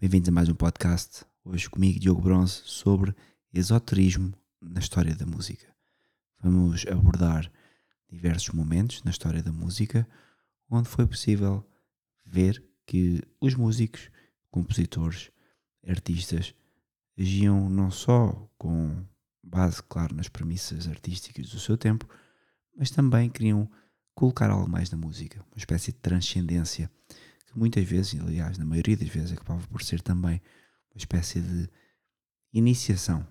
Bem-vindos a mais um podcast. Hoje comigo, Diogo Bronze, sobre esoterismo na história da música. Vamos abordar diversos momentos na história da música onde foi possível ver que os músicos, compositores, artistas agiam não só com base, claro, nas premissas artísticas do seu tempo, mas também queriam colocar algo mais na música, uma espécie de transcendência que muitas vezes, aliás, na maioria das vezes, acabava por ser também uma espécie de iniciação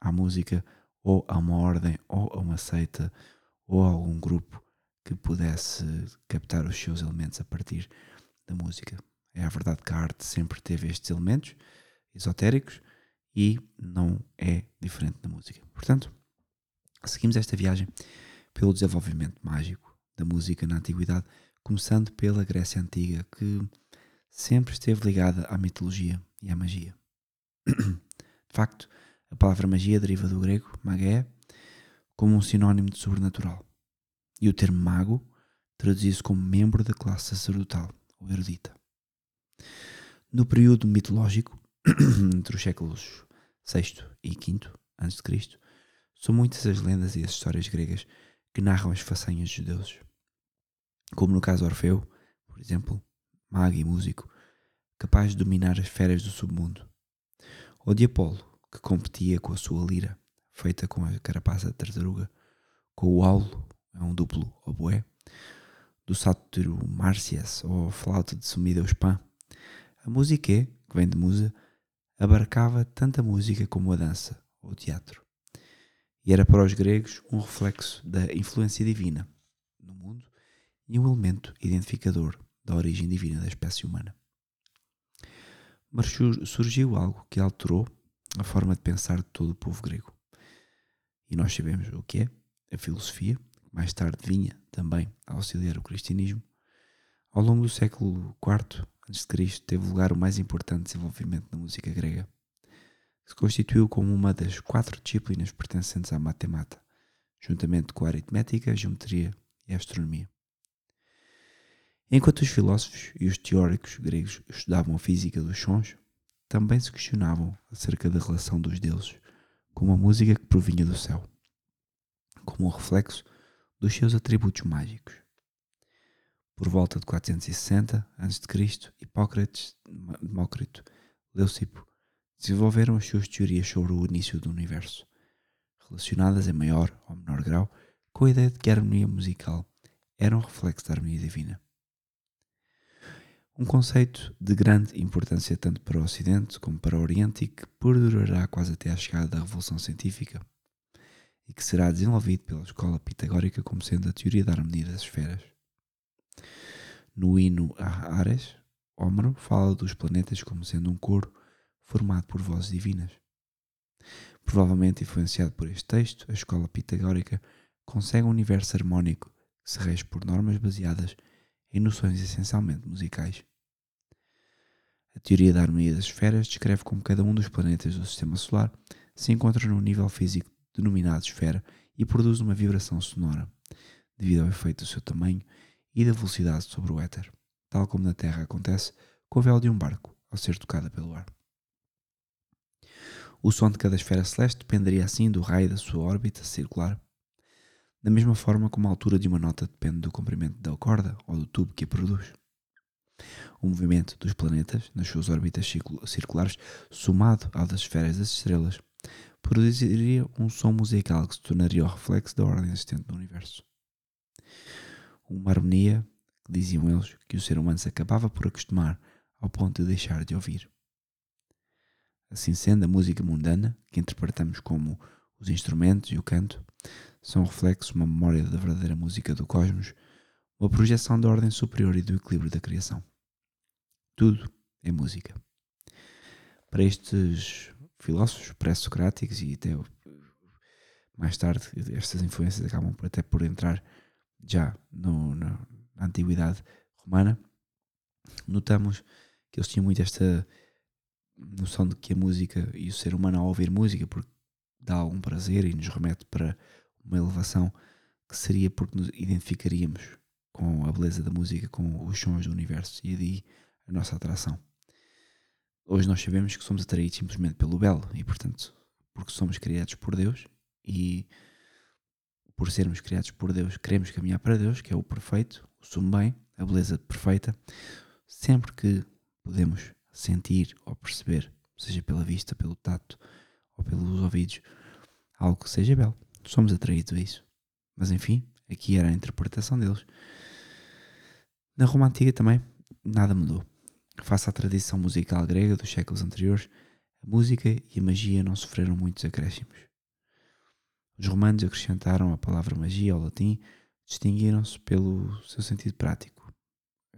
à música ou a uma ordem ou a uma seita ou a algum grupo que pudesse captar os seus elementos a partir da música. É a verdade que a arte sempre teve estes elementos esotéricos e não é diferente da música. Portanto, seguimos esta viagem pelo desenvolvimento mágico da música na antiguidade, começando pela Grécia Antiga, que sempre esteve ligada à mitologia e à magia. De facto, a palavra magia deriva do grego magé, como um sinónimo de sobrenatural. E o termo mago traduzia-se como membro da classe sacerdotal ou erudita. No período mitológico, entre os séculos VI e V a.C., são muitas as lendas e as histórias gregas que narram as façanhas dos deuses. Como no caso Orfeu, por exemplo, mago e músico, capaz de dominar as feras do submundo. Ou de Apolo, que competia com a sua lira, feita com a carapaça de tartaruga, com o aulo, é um duplo oboé, do sátiro Márcias ou flauta de Sumideus Pan. A música, que vem de musa, abarcava tanto a música como a dança ou o teatro. E era para os gregos um reflexo da influência divina e um elemento identificador da origem divina da espécie humana. Mas surgiu algo que alterou a forma de pensar de todo o povo grego. E nós sabemos o que é a filosofia, que mais tarde vinha também a auxiliar o cristianismo. Ao longo do século IV a.C. teve lugar o mais importante desenvolvimento da música grega, se constituiu como uma das quatro disciplinas pertencentes à matemática, juntamente com a aritmética, a geometria e a astronomia. Enquanto os filósofos e os teóricos gregos estudavam a física dos sons, também se questionavam acerca da relação dos deuses com a música que provinha do céu, como um reflexo dos seus atributos mágicos. Por volta de 460 a.C., Hipócrates, Demócrito, Leucipo desenvolveram as suas teorias sobre o início do universo, relacionadas em maior ou menor grau com a ideia de que a harmonia musical era um reflexo da harmonia divina. Um conceito de grande importância tanto para o Ocidente como para o Oriente e que perdurará quase até à chegada da Revolução Científica e que será desenvolvido pela escola pitagórica como sendo a teoria da harmonia das esferas. No hino a Ares, Homero fala dos planetas como sendo um coro formado por vozes divinas. Provavelmente influenciado por este texto, a escola pitagórica consegue um universo harmónico que se rege por normas baseadas em noções essencialmente musicais. A teoria da harmonia das esferas descreve como cada um dos planetas do sistema solar se encontra num nível físico denominado esfera e produz uma vibração sonora, devido ao efeito do seu tamanho e da velocidade sobre o éter, tal como na Terra acontece com a vela de um barco ao ser tocada pelo ar. O som de cada esfera celeste dependeria assim do raio da sua órbita circular da mesma forma como a altura de uma nota depende do comprimento da corda ou do tubo que a produz. O movimento dos planetas nas suas órbitas circulares, somado ao das esferas das estrelas, produziria um som musical que se tornaria o reflexo da ordem existente no universo. Uma harmonia diziam eles que o ser humano se acabava por acostumar ao ponto de deixar de ouvir. Assim sendo, a música mundana, que interpretamos como os instrumentos e o canto, são reflexos, uma memória da verdadeira música do cosmos, uma projeção da ordem superior e do equilíbrio da criação. Tudo é música. Para estes filósofos pré-socráticos e até mais tarde estas influências acabam até por entrar já no, na antiguidade romana, notamos que eles tinham muito esta noção de que a música e o ser humano ao ouvir música porque dá algum prazer e nos remete para uma elevação que seria porque nos identificaríamos com a beleza da música, com os sons do universo e daí a nossa atração. hoje nós sabemos que somos atraídos simplesmente pelo belo e, portanto, porque somos criados por Deus e por sermos criados por Deus, queremos caminhar para Deus, que é o perfeito, o sumo bem, a beleza perfeita. Sempre que podemos sentir ou perceber, seja pela vista, pelo tato ou pelos ouvidos, algo que seja belo, somos atraídos a isso. Mas enfim, aqui era a interpretação deles. Na Roma Antiga também nada mudou. Face à tradição musical grega dos séculos anteriores, a música e a magia não sofreram muitos acréscimos. Os romanos acrescentaram a palavra magia ao latim, distinguiram-se pelo seu sentido prático.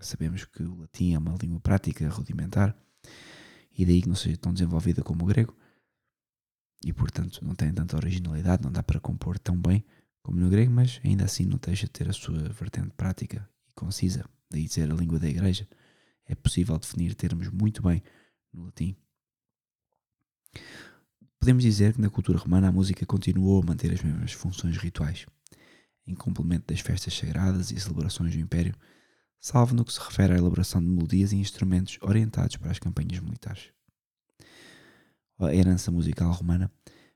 Sabemos que o latim é uma língua prática rudimentar e daí que não seja tão desenvolvida como o grego e portanto não tem tanta originalidade, não dá para compor tão bem como no grego, mas ainda assim não deixa de ter a sua vertente prática e concisa, daí dizer a língua da igreja. É possível definir termos muito bem no latim. Podemos dizer que na cultura romana a música continuou a manter as mesmas funções rituais, em complemento das festas sagradas e celebrações do Império, salvo no que se refere à elaboração de melodias e instrumentos orientados para as campanhas militares. A herança musical romana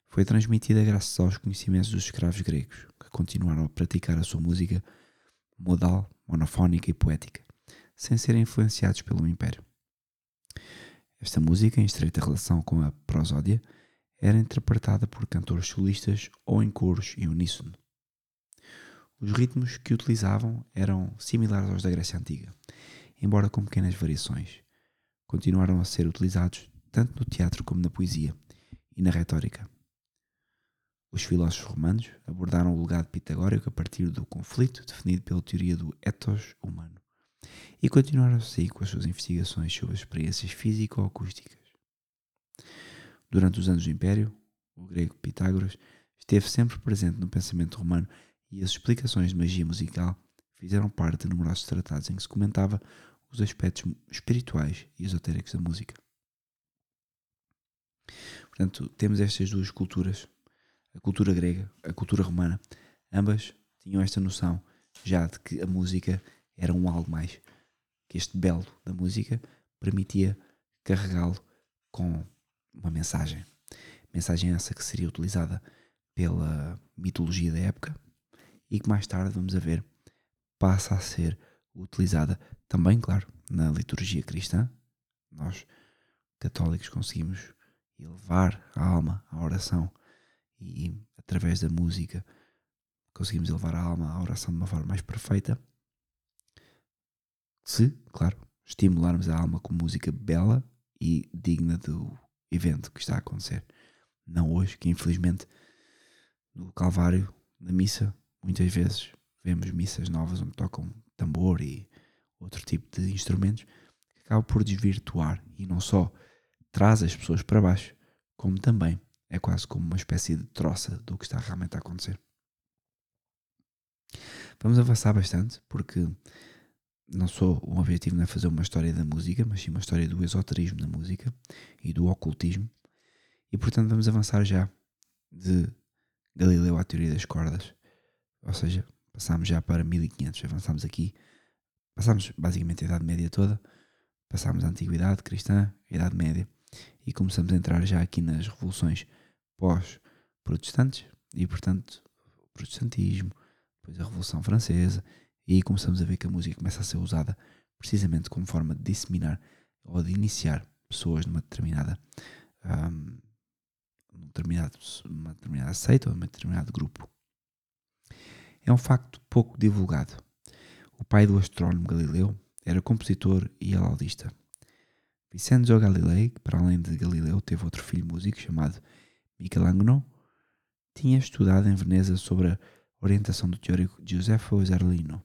foi transmitida graças aos conhecimentos dos escravos gregos, que continuaram a praticar a sua música modal, monofónica e poética, sem serem influenciados pelo Império. Esta música, em estreita relação com a prosódia, era interpretada por cantores solistas ou em coros em uníssono. Os ritmos que utilizavam eram similares aos da Grécia Antiga, embora com pequenas variações. Continuaram a ser utilizados tanto no teatro como na poesia e na retórica. Os filósofos romanos abordaram o legado pitagórico a partir do conflito definido pela teoria do ethos humano e continuaram a seguir com as suas investigações sobre experiências físico-acústicas. Durante os anos do Império, o grego Pitágoras esteve sempre presente no pensamento romano e as explicações de magia musical fizeram parte de numerosos tratados em que se comentava os aspectos espirituais e esotéricos da música. Portanto, temos estas duas culturas, a cultura grega, a cultura romana, ambas tinham esta noção já de que a música era um algo mais, que este belo da música permitia carregá-lo com uma mensagem. Mensagem essa que seria utilizada pela mitologia da época e que mais tarde, vamos a ver, passa a ser utilizada também, claro, na liturgia cristã. Nós, católicos, conseguimos elevar a alma à oração. E, através da música, conseguimos elevar a alma à oração de uma forma mais perfeita. Se, claro, estimularmos a alma com música bela e digna do evento que está a acontecer. Não hoje, que infelizmente no Calvário, na missa, muitas vezes vemos missas novas onde tocam tambor e outro tipo de instrumentos que acabam por desvirtuar. E não só traz as pessoas para baixo, como também é quase como uma espécie de troça do que está realmente a acontecer. Vamos avançar bastante, porque não sou o objetivo não é fazer uma história da música, mas sim uma história do esoterismo da música e do ocultismo. E portanto vamos avançar já de Galileu à teoria das cordas. Ou seja, passámos já para 1500, avançámos aqui, passámos basicamente a Idade Média toda, passámos a Antiguidade Cristã, a Idade Média e começamos a entrar já aqui nas revoluções pós-protestantes e portanto o protestantismo, depois a Revolução Francesa e aí começamos a ver que a música começa a ser usada precisamente como forma de disseminar ou de iniciar pessoas numa determinada, um, num determinado, numa determinada seita ou num determinado grupo. É um facto pouco divulgado. O pai do astrónomo Galileu era compositor e alaudista. Vincenzo Galilei, que para além de Galileu teve outro filho músico chamado Michelangelo, tinha estudado em Veneza sobre a orientação do teórico Giuseppe Zarlino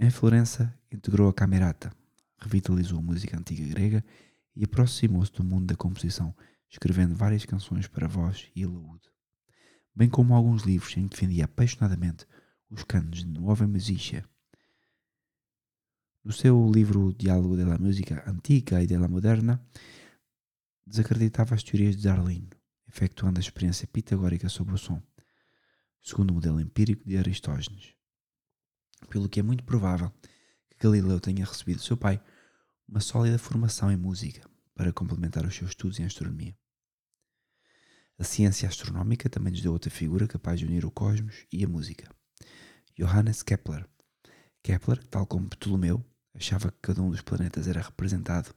em Florença, integrou a camerata, revitalizou a música antiga grega e aproximou-se do mundo da composição, escrevendo várias canções para voz e laúde, bem como alguns livros em que defendia apaixonadamente os canos de Nova Musícia. No seu livro Diálogo della Música Antiga e della Moderna, desacreditava as teorias de Darwin, efetuando a experiência pitagórica sobre o som, segundo o modelo empírico de Aristógenes pelo que é muito provável que Galileu tenha recebido do seu pai uma sólida formação em música, para complementar os seus estudos em astronomia. A ciência astronómica também nos deu outra figura capaz de unir o cosmos e a música. Johannes Kepler. Kepler, tal como Ptolomeu, achava que cada um dos planetas era representado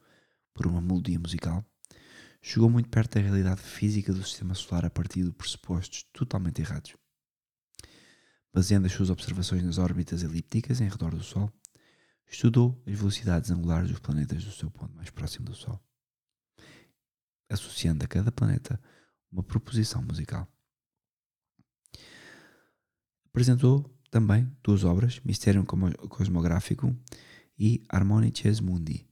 por uma melodia musical, chegou muito perto da realidade física do sistema solar a partir de pressupostos totalmente errados. Baseando as suas observações nas órbitas elípticas em redor do Sol, estudou as velocidades angulares dos planetas do seu ponto mais próximo do Sol, associando a cada planeta uma proposição musical. Apresentou também duas obras, Mysterium Cosmográfico e Harmonices Mundi.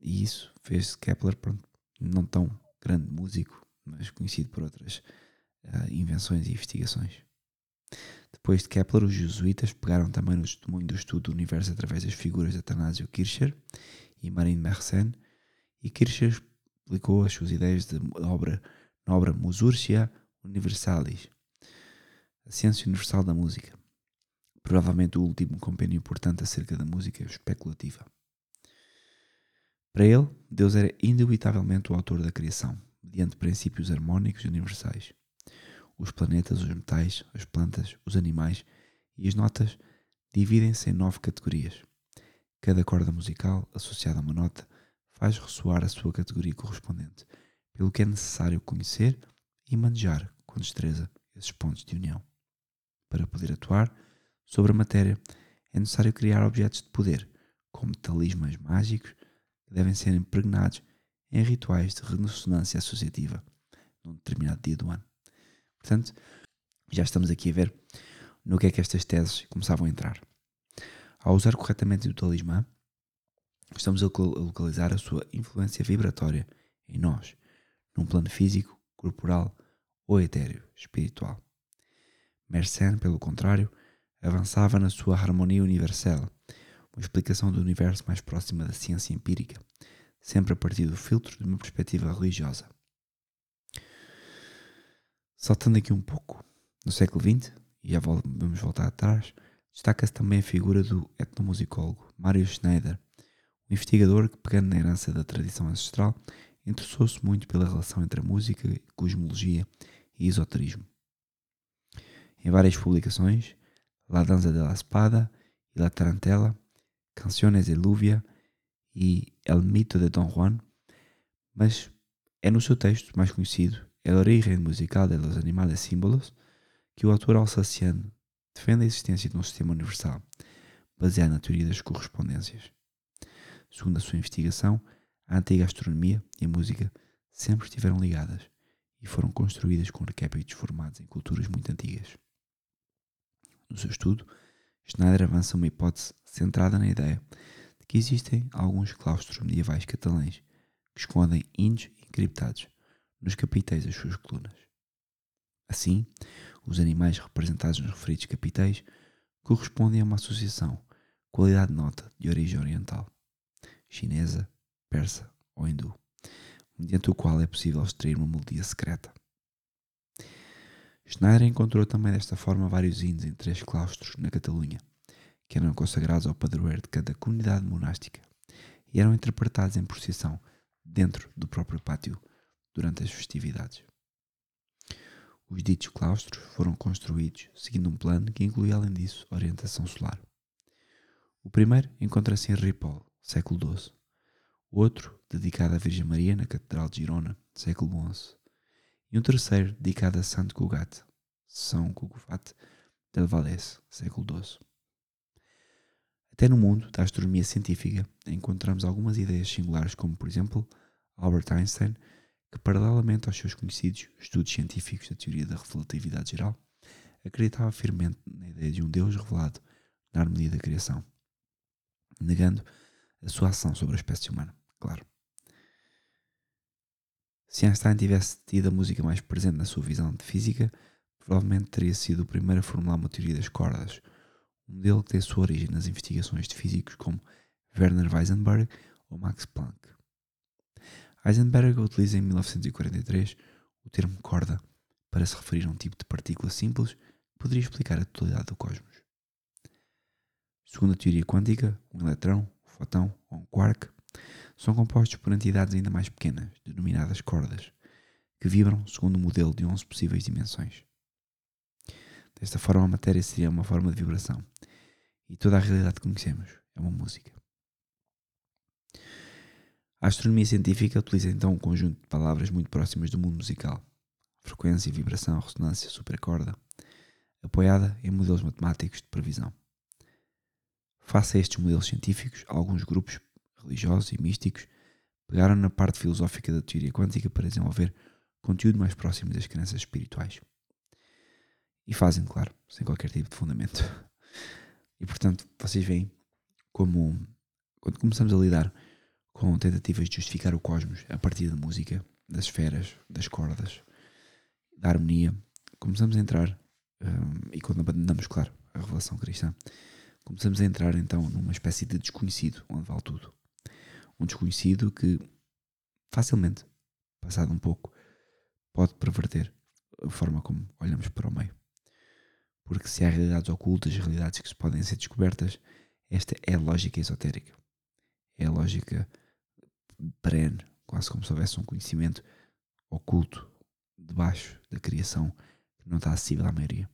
E isso fez Kepler, pronto, não tão grande músico, mas conhecido por outras uh, invenções e investigações. Depois de Kepler, os jesuítas pegaram também no testemunho do estudo do universo através das figuras de Atanásio Kircher e Marine Mersenne, e Kircher explicou as suas ideias de obra, na obra Musurgia Universalis, a ciência universal da música, provavelmente o último compêndio importante acerca da música especulativa. Para ele, Deus era indubitavelmente o autor da criação, mediante princípios harmónicos e universais. Os planetas, os metais, as plantas, os animais e as notas dividem-se em nove categorias. Cada corda musical associada a uma nota faz ressoar a sua categoria correspondente, pelo que é necessário conhecer e manejar com destreza esses pontos de união. Para poder atuar sobre a matéria, é necessário criar objetos de poder, como talismãs mágicos que devem ser impregnados em rituais de ressonância associativa num determinado dia do ano. Portanto, já estamos aqui a ver no que é que estas teses começavam a entrar. Ao usar corretamente o talismã, estamos a localizar a sua influência vibratória em nós, num plano físico, corporal ou etéreo, espiritual. Mersenne, pelo contrário, avançava na sua harmonia universal, uma explicação do universo mais próxima da ciência empírica, sempre a partir do filtro de uma perspectiva religiosa. Saltando aqui um pouco, no século XX, e já vamos voltar atrás, destaca-se também a figura do etnomusicólogo Mário Schneider, um investigador que, pegando na herança da tradição ancestral, interessou-se muito pela relação entre a música, cosmologia e esoterismo. Em várias publicações, La Danza de la Espada e La Tarantela, Canciones de Lúvia e El Mito de Don Juan, mas é no seu texto mais conhecido, El origen musical de los animales símbolos, que o autor alsaciano defende a existência de um sistema universal, baseado na teoria das correspondências. Segundo a sua investigação, a antiga astronomia e a música sempre estiveram ligadas e foram construídas com arquétipos formados em culturas muito antigas. No seu estudo, Schneider avança uma hipótese centrada na ideia de que existem alguns claustros medievais catalães que escondem índios encriptados nos capitéis das suas colunas. Assim, os animais representados nos referidos capitéis correspondem a uma associação qualidade nota de origem oriental, chinesa, persa ou hindu, mediante o qual é possível extrair uma melodia secreta. Schneider encontrou também desta forma vários índios em três claustros na Catalunha, que eram consagrados ao padroeiro de cada comunidade monástica e eram interpretados em procissão dentro do próprio pátio durante as festividades. Os ditos claustros foram construídos seguindo um plano que incluía, além disso, orientação solar. O primeiro encontra-se em Ripoll, século XII. O outro, dedicado à Virgem Maria na Catedral de Girona, século XI e um terceiro dedicado a Santo Cugat, São Cugat del Valès, século XII. Até no mundo da astronomia científica encontramos algumas ideias singulares, como por exemplo Albert Einstein, que paralelamente aos seus conhecidos estudos científicos da teoria da relatividade geral, acreditava firmemente na ideia de um Deus revelado na harmonia da criação, negando a sua ação sobre a espécie humana, claro. Se Einstein tivesse tido a música mais presente na sua visão de física, provavelmente teria sido o primeiro a formular uma teoria das cordas, um modelo que tem sua origem nas investigações de físicos como Werner Heisenberg ou Max Planck. Heisenberg utiliza em 1943 o termo corda para se referir a um tipo de partícula simples que poderia explicar a totalidade do cosmos. Segundo a teoria quântica, um eletrão, um fotão ou um quark são compostos por entidades ainda mais pequenas, denominadas cordas, que vibram segundo um modelo de 11 possíveis dimensões. Desta forma, a matéria seria uma forma de vibração, e toda a realidade que conhecemos é uma música. A astronomia científica utiliza então um conjunto de palavras muito próximas do mundo musical: frequência, vibração, ressonância, supercorda, apoiada em modelos matemáticos de previsão. Face a estes modelos científicos, alguns grupos religiosos e místicos pegaram na parte filosófica da teoria quântica para desenvolver conteúdo mais próximo das crenças espirituais. E fazem, claro, sem qualquer tipo de fundamento. E portanto, vocês veem como quando começamos a lidar com tentativas de justificar o cosmos a partir da música, das esferas, das cordas, da harmonia, começamos a entrar, um, e quando abandonamos, claro, a revelação cristã, começamos a entrar então numa espécie de desconhecido, onde vale tudo. Um desconhecido que facilmente, passado um pouco, pode perverter a forma como olhamos para o meio. Porque se há realidades ocultas, realidades que podem ser descobertas, esta é a lógica esotérica. É a lógica perene, quase como se houvesse um conhecimento oculto debaixo da criação que não está acessível à maioria.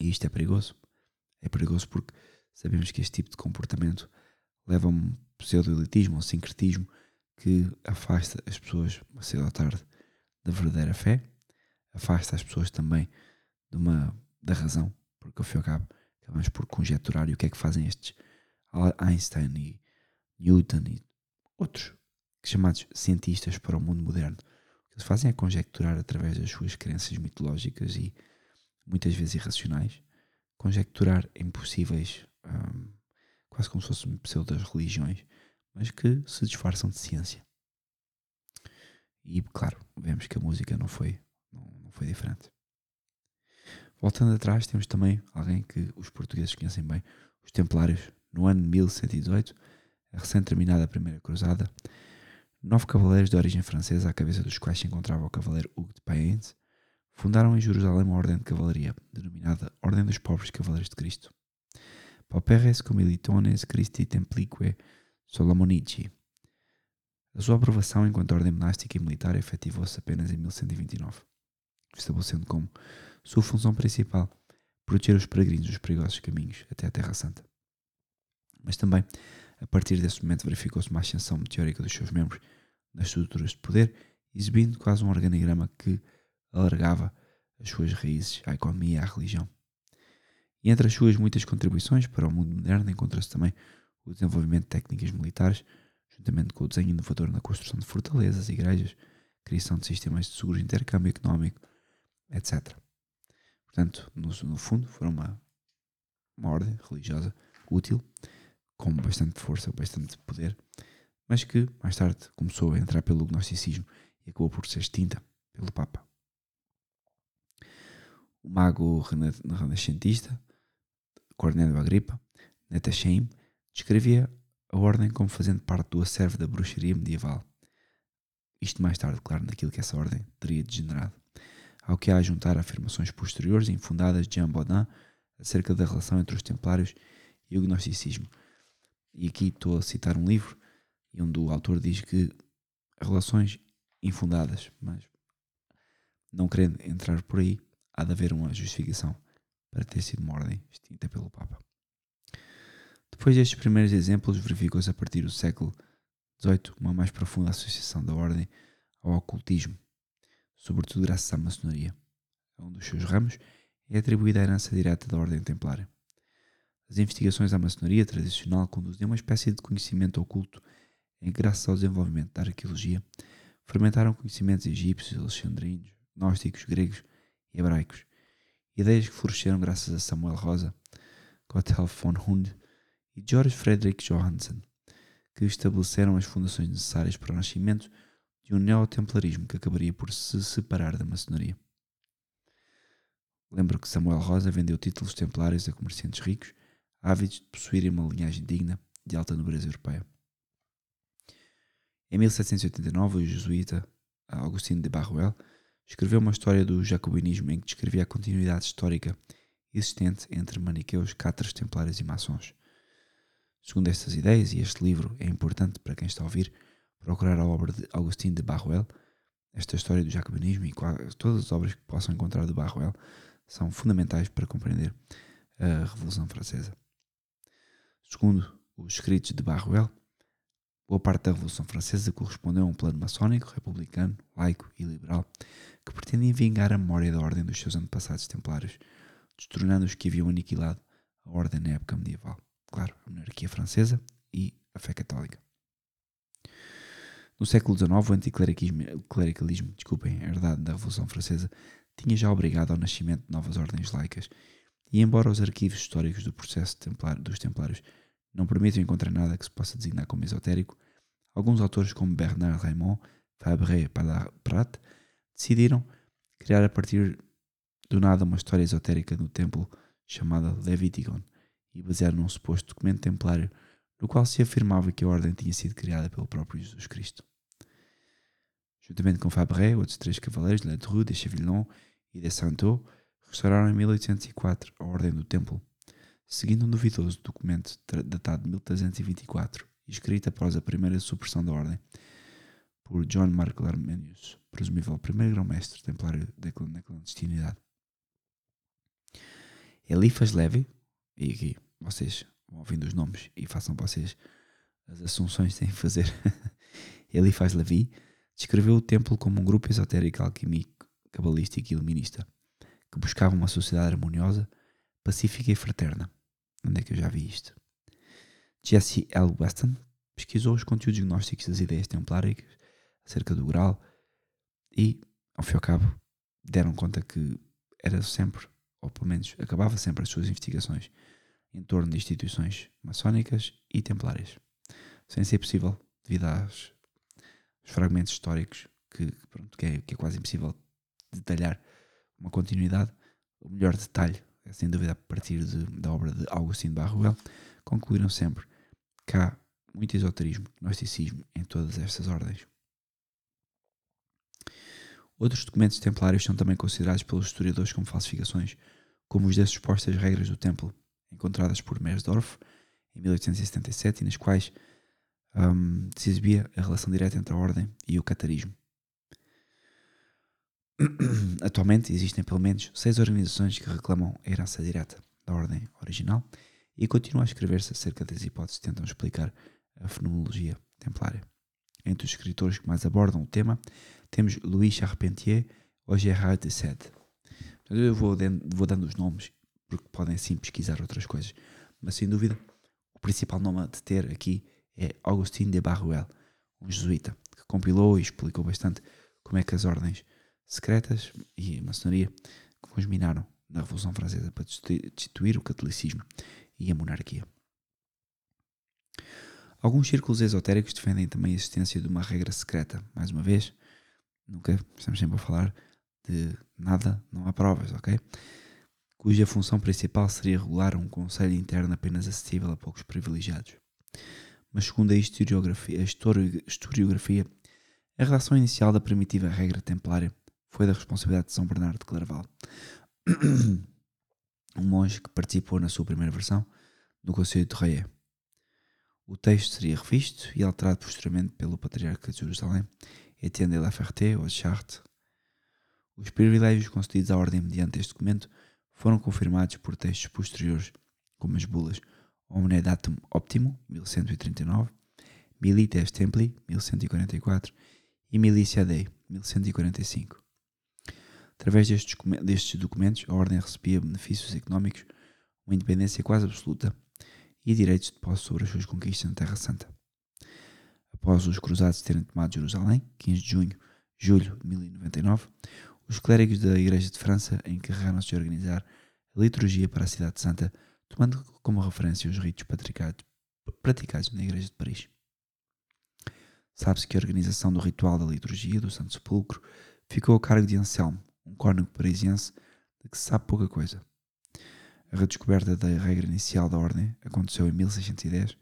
E isto é perigoso. É perigoso porque sabemos que este tipo de comportamento leva um pseudo-elitismo, um sincretismo que afasta as pessoas, cedo ou tarde, da verdadeira fé, afasta as pessoas também de uma, da razão, porque ao fim e ao cabo acabamos por conjecturar e o que é que fazem estes Einstein e Newton e outros chamados cientistas para o mundo moderno. O que eles fazem é conjecturar através das suas crenças mitológicas e muitas vezes irracionais, conjecturar impossíveis, um, quase como se fossem pseudas religiões, mas que se disfarçam de ciência. E claro, vemos que a música não foi, não, não foi diferente. Voltando atrás, temos também alguém que os portugueses conhecem bem, os Templários, no ano de 1118, a recém-terminada Primeira Cruzada, nove cavaleiros de origem francesa, à cabeça dos quais se encontrava o cavaleiro Hugo de Payens, fundaram em Jerusalém uma ordem de cavalaria, denominada Ordem dos Pobres Cavaleiros de Cristo. Pauperes Comilitones Christi Templique Solomonici. A sua aprovação enquanto ordem monástica e militar efetivou-se apenas em 1129, estabelecendo como sua função principal proteger os peregrinos dos perigosos caminhos até a Terra Santa. Mas também, a partir desse momento, verificou-se uma ascensão meteórica dos seus membros nas estruturas de poder, exibindo quase um organigrama que alargava as suas raízes à economia e à religião. E entre as suas muitas contribuições para o mundo moderno encontra-se também o desenvolvimento de técnicas militares, juntamente com o desenho inovador na construção de fortalezas, igrejas, criação de sistemas de seguros intercâmbio económico, etc. Portanto, no, no fundo, foram uma, uma ordem religiosa útil, com bastante força, bastante poder, mas que mais tarde começou a entrar pelo gnosticismo e acabou por ser extinta pelo Papa o mago renascentista Cornélio Agripa, Netasheim, descrevia a ordem como fazendo parte do acervo da bruxaria medieval. Isto mais tarde, claro, naquilo que essa ordem teria degenerado. Ao que há a juntar afirmações posteriores infundadas de Jean Baudin acerca da relação entre os templários e o gnosticismo. E aqui estou a citar um livro onde o autor diz que relações infundadas, mas não querendo entrar por aí, há de haver uma justificação para ter sido uma ordem extinta pelo Papa. Depois destes primeiros exemplos, verificou-se a partir do século XVIII uma mais profunda associação da ordem ao ocultismo, sobretudo graças à maçonaria. Um dos seus ramos é atribuída a herança direta da ordem templária. As investigações à maçonaria tradicional conduzem a uma espécie de conhecimento oculto em que, graças ao desenvolvimento da arqueologia, fermentaram conhecimentos egípcios, alexandrinos, gnósticos, gregos e hebraicos, ideias que floresceram graças a Samuel Rosa, Gotthelf von Hund e George Frederick Johansen, que estabeleceram as fundações necessárias para o nascimento de um neotemplarismo que acabaria por se separar da maçonaria. Lembro que Samuel Rosa vendeu títulos templários a comerciantes ricos, ávidos de possuírem uma linhagem digna de alta nobreza europeia. Em 1789, o jesuíta Augustin de Barruel escreveu uma história do jacobinismo em que descrevia a continuidade histórica existente entre maniqueus, cátedras templários e maçons. Segundo estas ideias, e este livro é importante para quem está a ouvir, procurar a obra de Agustin de Barruel, esta história do jacobinismo e todas as obras que possam encontrar de Barruel são fundamentais para compreender a Revolução Francesa. Segundo os escritos de Barruel, boa parte da Revolução Francesa correspondeu a um plano maçónico, republicano, laico e liberal que pretendia vingar a memória da ordem dos seus antepassados templários, destornando os que haviam aniquilado a ordem na época medieval. Claro, a monarquia francesa e a fé católica. No século XIX, o anticlericalismo, desculpem, herdado da Revolução Francesa, tinha já obrigado ao nascimento de novas ordens laicas, e embora os arquivos históricos do processo templar, dos templários não permitam encontrar nada que se possa designar como esotérico, alguns autores como Bernard Raymond, Fabre Prat decidiram criar a partir do nada uma história esotérica no templo chamada Leviticon e basear num suposto documento templário no qual se afirmava que a ordem tinha sido criada pelo próprio Jesus Cristo. Juntamente com Fabre, outros três cavaleiros, de Ladru, de Chevillon e de Santo, restauraram em 1804 a Ordem do Templo, seguindo um duvidoso documento datado de 1324 e escrito após a primeira supressão da Ordem, por John Mark Armenius, presumível primeiro grão-mestre templário na clandestinidade. Elifas Levi, e aqui vocês vão ouvindo os nomes e façam vocês as assunções sem fazer. Elifas Levi descreveu o templo como um grupo esotérico alquímico, cabalístico e iluminista, que buscava uma sociedade harmoniosa, pacífica e fraterna. Onde é que eu já vi isto? Jesse L. Weston pesquisou os conteúdos gnósticos das ideias templáricas acerca do Graal e, ao fim e ao cabo, deram conta que era sempre, ou pelo menos acabava sempre as suas investigações em torno de instituições maçónicas e templárias, sem ser possível devido aos, fragmentos históricos que, pronto, que, é, que é quase impossível detalhar uma continuidade. O melhor detalhe sem dúvida a partir de, da obra de Augustin Barruel, concluíram sempre que há muito esoterismo, gnosticismo em todas estas ordens. Outros documentos templários são também considerados pelos historiadores como falsificações, como os das supostas regras do templo, encontradas por Mersdorf em 1877 e nas quais um, se exibia a relação direta entre a ordem e o catarismo. Atualmente existem pelo menos seis organizações que reclamam a herança direta da ordem original e continuam a escrever-se acerca das hipóteses que tentam explicar a fenomenologia templária. Entre os escritores que mais abordam o tema, temos Louis Charpentier ou Gerard de Sede. Eu vou, vou dando os nomes porque podem sim pesquisar outras coisas. Mas sem dúvida, o principal nome a ter aqui é Augustin de Barruel, um jesuíta, que compilou e explicou bastante como é que as ordens secretas e maçonaria conspiraram na Revolução Francesa para destituir o catolicismo e a monarquia. Alguns círculos esotéricos defendem também a existência de uma regra secreta. Mais uma vez, nunca estamos sempre a falar de nada, não há provas, ok? cuja função principal seria regular um conselho interno apenas acessível a poucos privilegiados. Mas, segundo a historiografia, a historiografia, a redação inicial da primitiva regra templária foi da responsabilidade de São Bernardo de Claraval, um monge que participou na sua primeira versão do Conselho de Reia. O texto seria revisto e alterado posteriormente pelo Patriarca de Jerusalém, Etienne de la Ferté ou de Chartres. Os privilégios concedidos à ordem mediante este documento foram confirmados por textos posteriores, como as bulas Omne Datum Optimo, 1139, Milites Templi, 1144 e Milicia Dei, 1145. Através destes, destes documentos, a Ordem recebia benefícios económicos, uma independência quase absoluta e direitos de posse sobre as suas conquistas na Terra Santa. Após os cruzados terem tomado Jerusalém, 15 de junho, julho de 1099, os clérigos da Igreja de França encarregaram-se de organizar a liturgia para a Cidade Santa, tomando como referência os ritos praticados na Igreja de Paris. Sabe-se que a organização do ritual da liturgia do Santo Sepulcro ficou a cargo de Anselmo, um cônego parisiense de que se sabe pouca coisa. A redescoberta da regra inicial da ordem aconteceu em 1610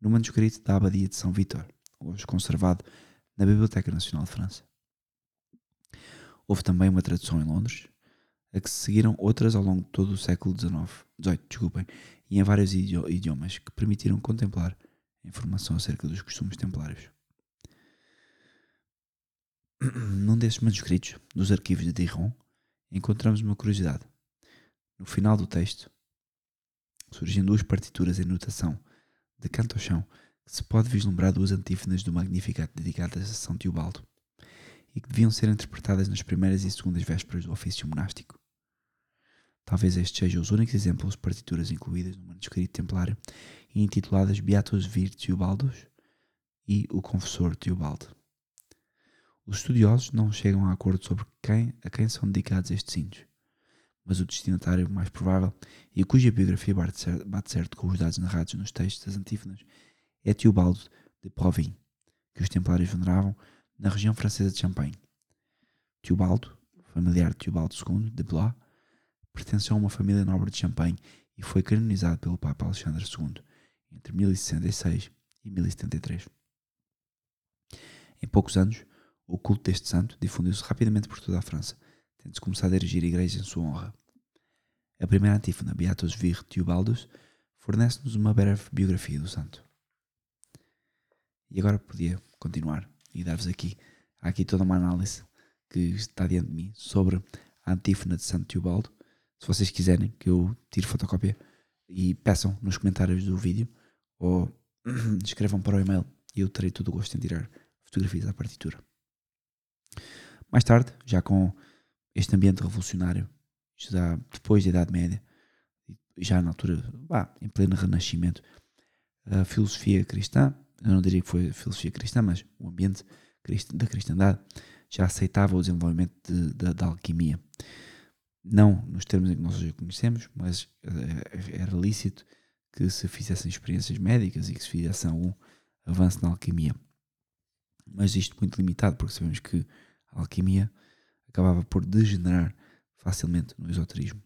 no manuscrito da Abadia de São Vítor, hoje conservado na Biblioteca Nacional de França. Houve também uma tradução em Londres, a que se seguiram outras ao longo de todo o século XIX, XVIII, desculpem, e em vários idiomas que permitiram contemplar informação acerca dos costumes templários. Num desses manuscritos, dos arquivos de Dijon, encontramos uma curiosidade. No final do texto, surgem duas partituras em notação de canto ao chão que se pode vislumbrar duas antífonas do Magnificat dedicadas a São Teobaldo e que deviam ser interpretadas nas primeiras e segundas vésperas do ofício monástico. Talvez estes sejam os únicos exemplos de partituras incluídas no manuscrito templário e intituladas Beatus Vir Teobaldos e O Confessor Teobaldo. Os estudiosos não chegam a acordo sobre quem, a quem são dedicados estes hinos, mas o destinatário mais provável e cuja biografia bate certo, bate certo com os dados narrados nos textos das antífonas é Teobaldo de Provins, que os templários veneravam na região francesa de Champagne. Teobaldo, familiar de Teobaldo II de Blois, pertenceu a uma família nobre de Champagne e foi canonizado pelo Papa Alexandre II entre 1066 e 1073. Em poucos anos, o culto deste santo difundiu-se rapidamente por toda a França, tendo-se começado a erigir igrejas em sua honra. A primeira antífona, Beatus Vir Teobaldus, fornece-nos uma breve biografia do santo. E agora podia continuar e dar-vos aqui, aqui toda uma análise que está diante de mim sobre a antífona de Santo Teobaldo. Se vocês quiserem que eu tire fotocópia e peçam nos comentários do vídeo ou escrevam para o e-mail e eu terei todo o gosto em tirar fotografias da partitura. Mais tarde, já com este ambiente revolucionário, já depois da Idade Média, já na altura, bah, em pleno Renascimento, a filosofia cristã, eu não diria que foi a filosofia cristã, mas o ambiente da cristandade já aceitava o desenvolvimento de, de, da alquimia. Não nos termos em que nós hoje conhecemos, mas eh, era lícito que se fizessem experiências médicas e que se fizesse algum avanço na alquimia. Mas isto muito limitado, porque sabemos que a alquimia acabava por degenerar facilmente no esoterismo.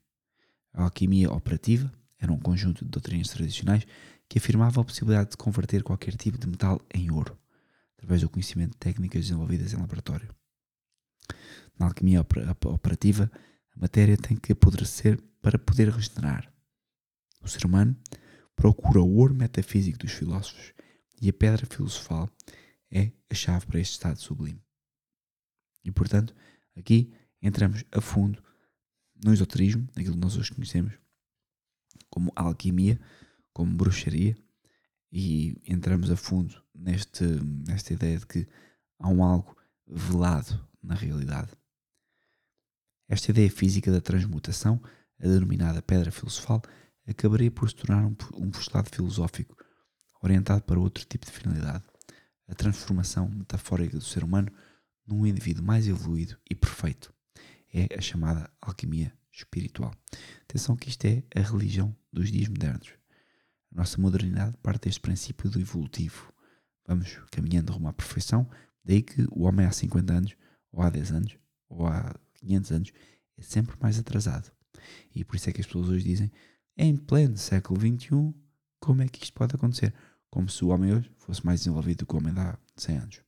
A alquimia operativa era um conjunto de doutrinas tradicionais que afirmava a possibilidade de converter qualquer tipo de metal em ouro, através do conhecimento de técnicas desenvolvidas em laboratório. Na alquimia operativa, a matéria tem que apodrecer para poder regenerar. O ser humano procura o ouro metafísico dos filósofos e a pedra filosofal é a chave para este estado sublime. E portanto, aqui entramos a fundo no esoterismo, aquilo que nós hoje conhecemos como alquimia, como bruxaria, e entramos a fundo neste, nesta ideia de que há um algo velado na realidade. Esta ideia física da transmutação, a denominada pedra filosofal, acabaria por se tornar um, postulado filosófico orientado para outro tipo de finalidade, a transformação metafórica do ser humano num indivíduo mais evoluído e perfeito. É a chamada alquimia espiritual. Atenção que isto é a religião dos dias modernos. A nossa modernidade parte deste princípio do evolutivo. Vamos caminhando rumo à perfeição, daí que o homem há 50 anos, ou há 10 anos, ou há 500 anos, é sempre mais atrasado. E por isso é que as pessoas hoje dizem, em pleno século XXI, como é que isto pode acontecer? Como se o homem hoje fosse mais desenvolvido do que o homem há 100 anos.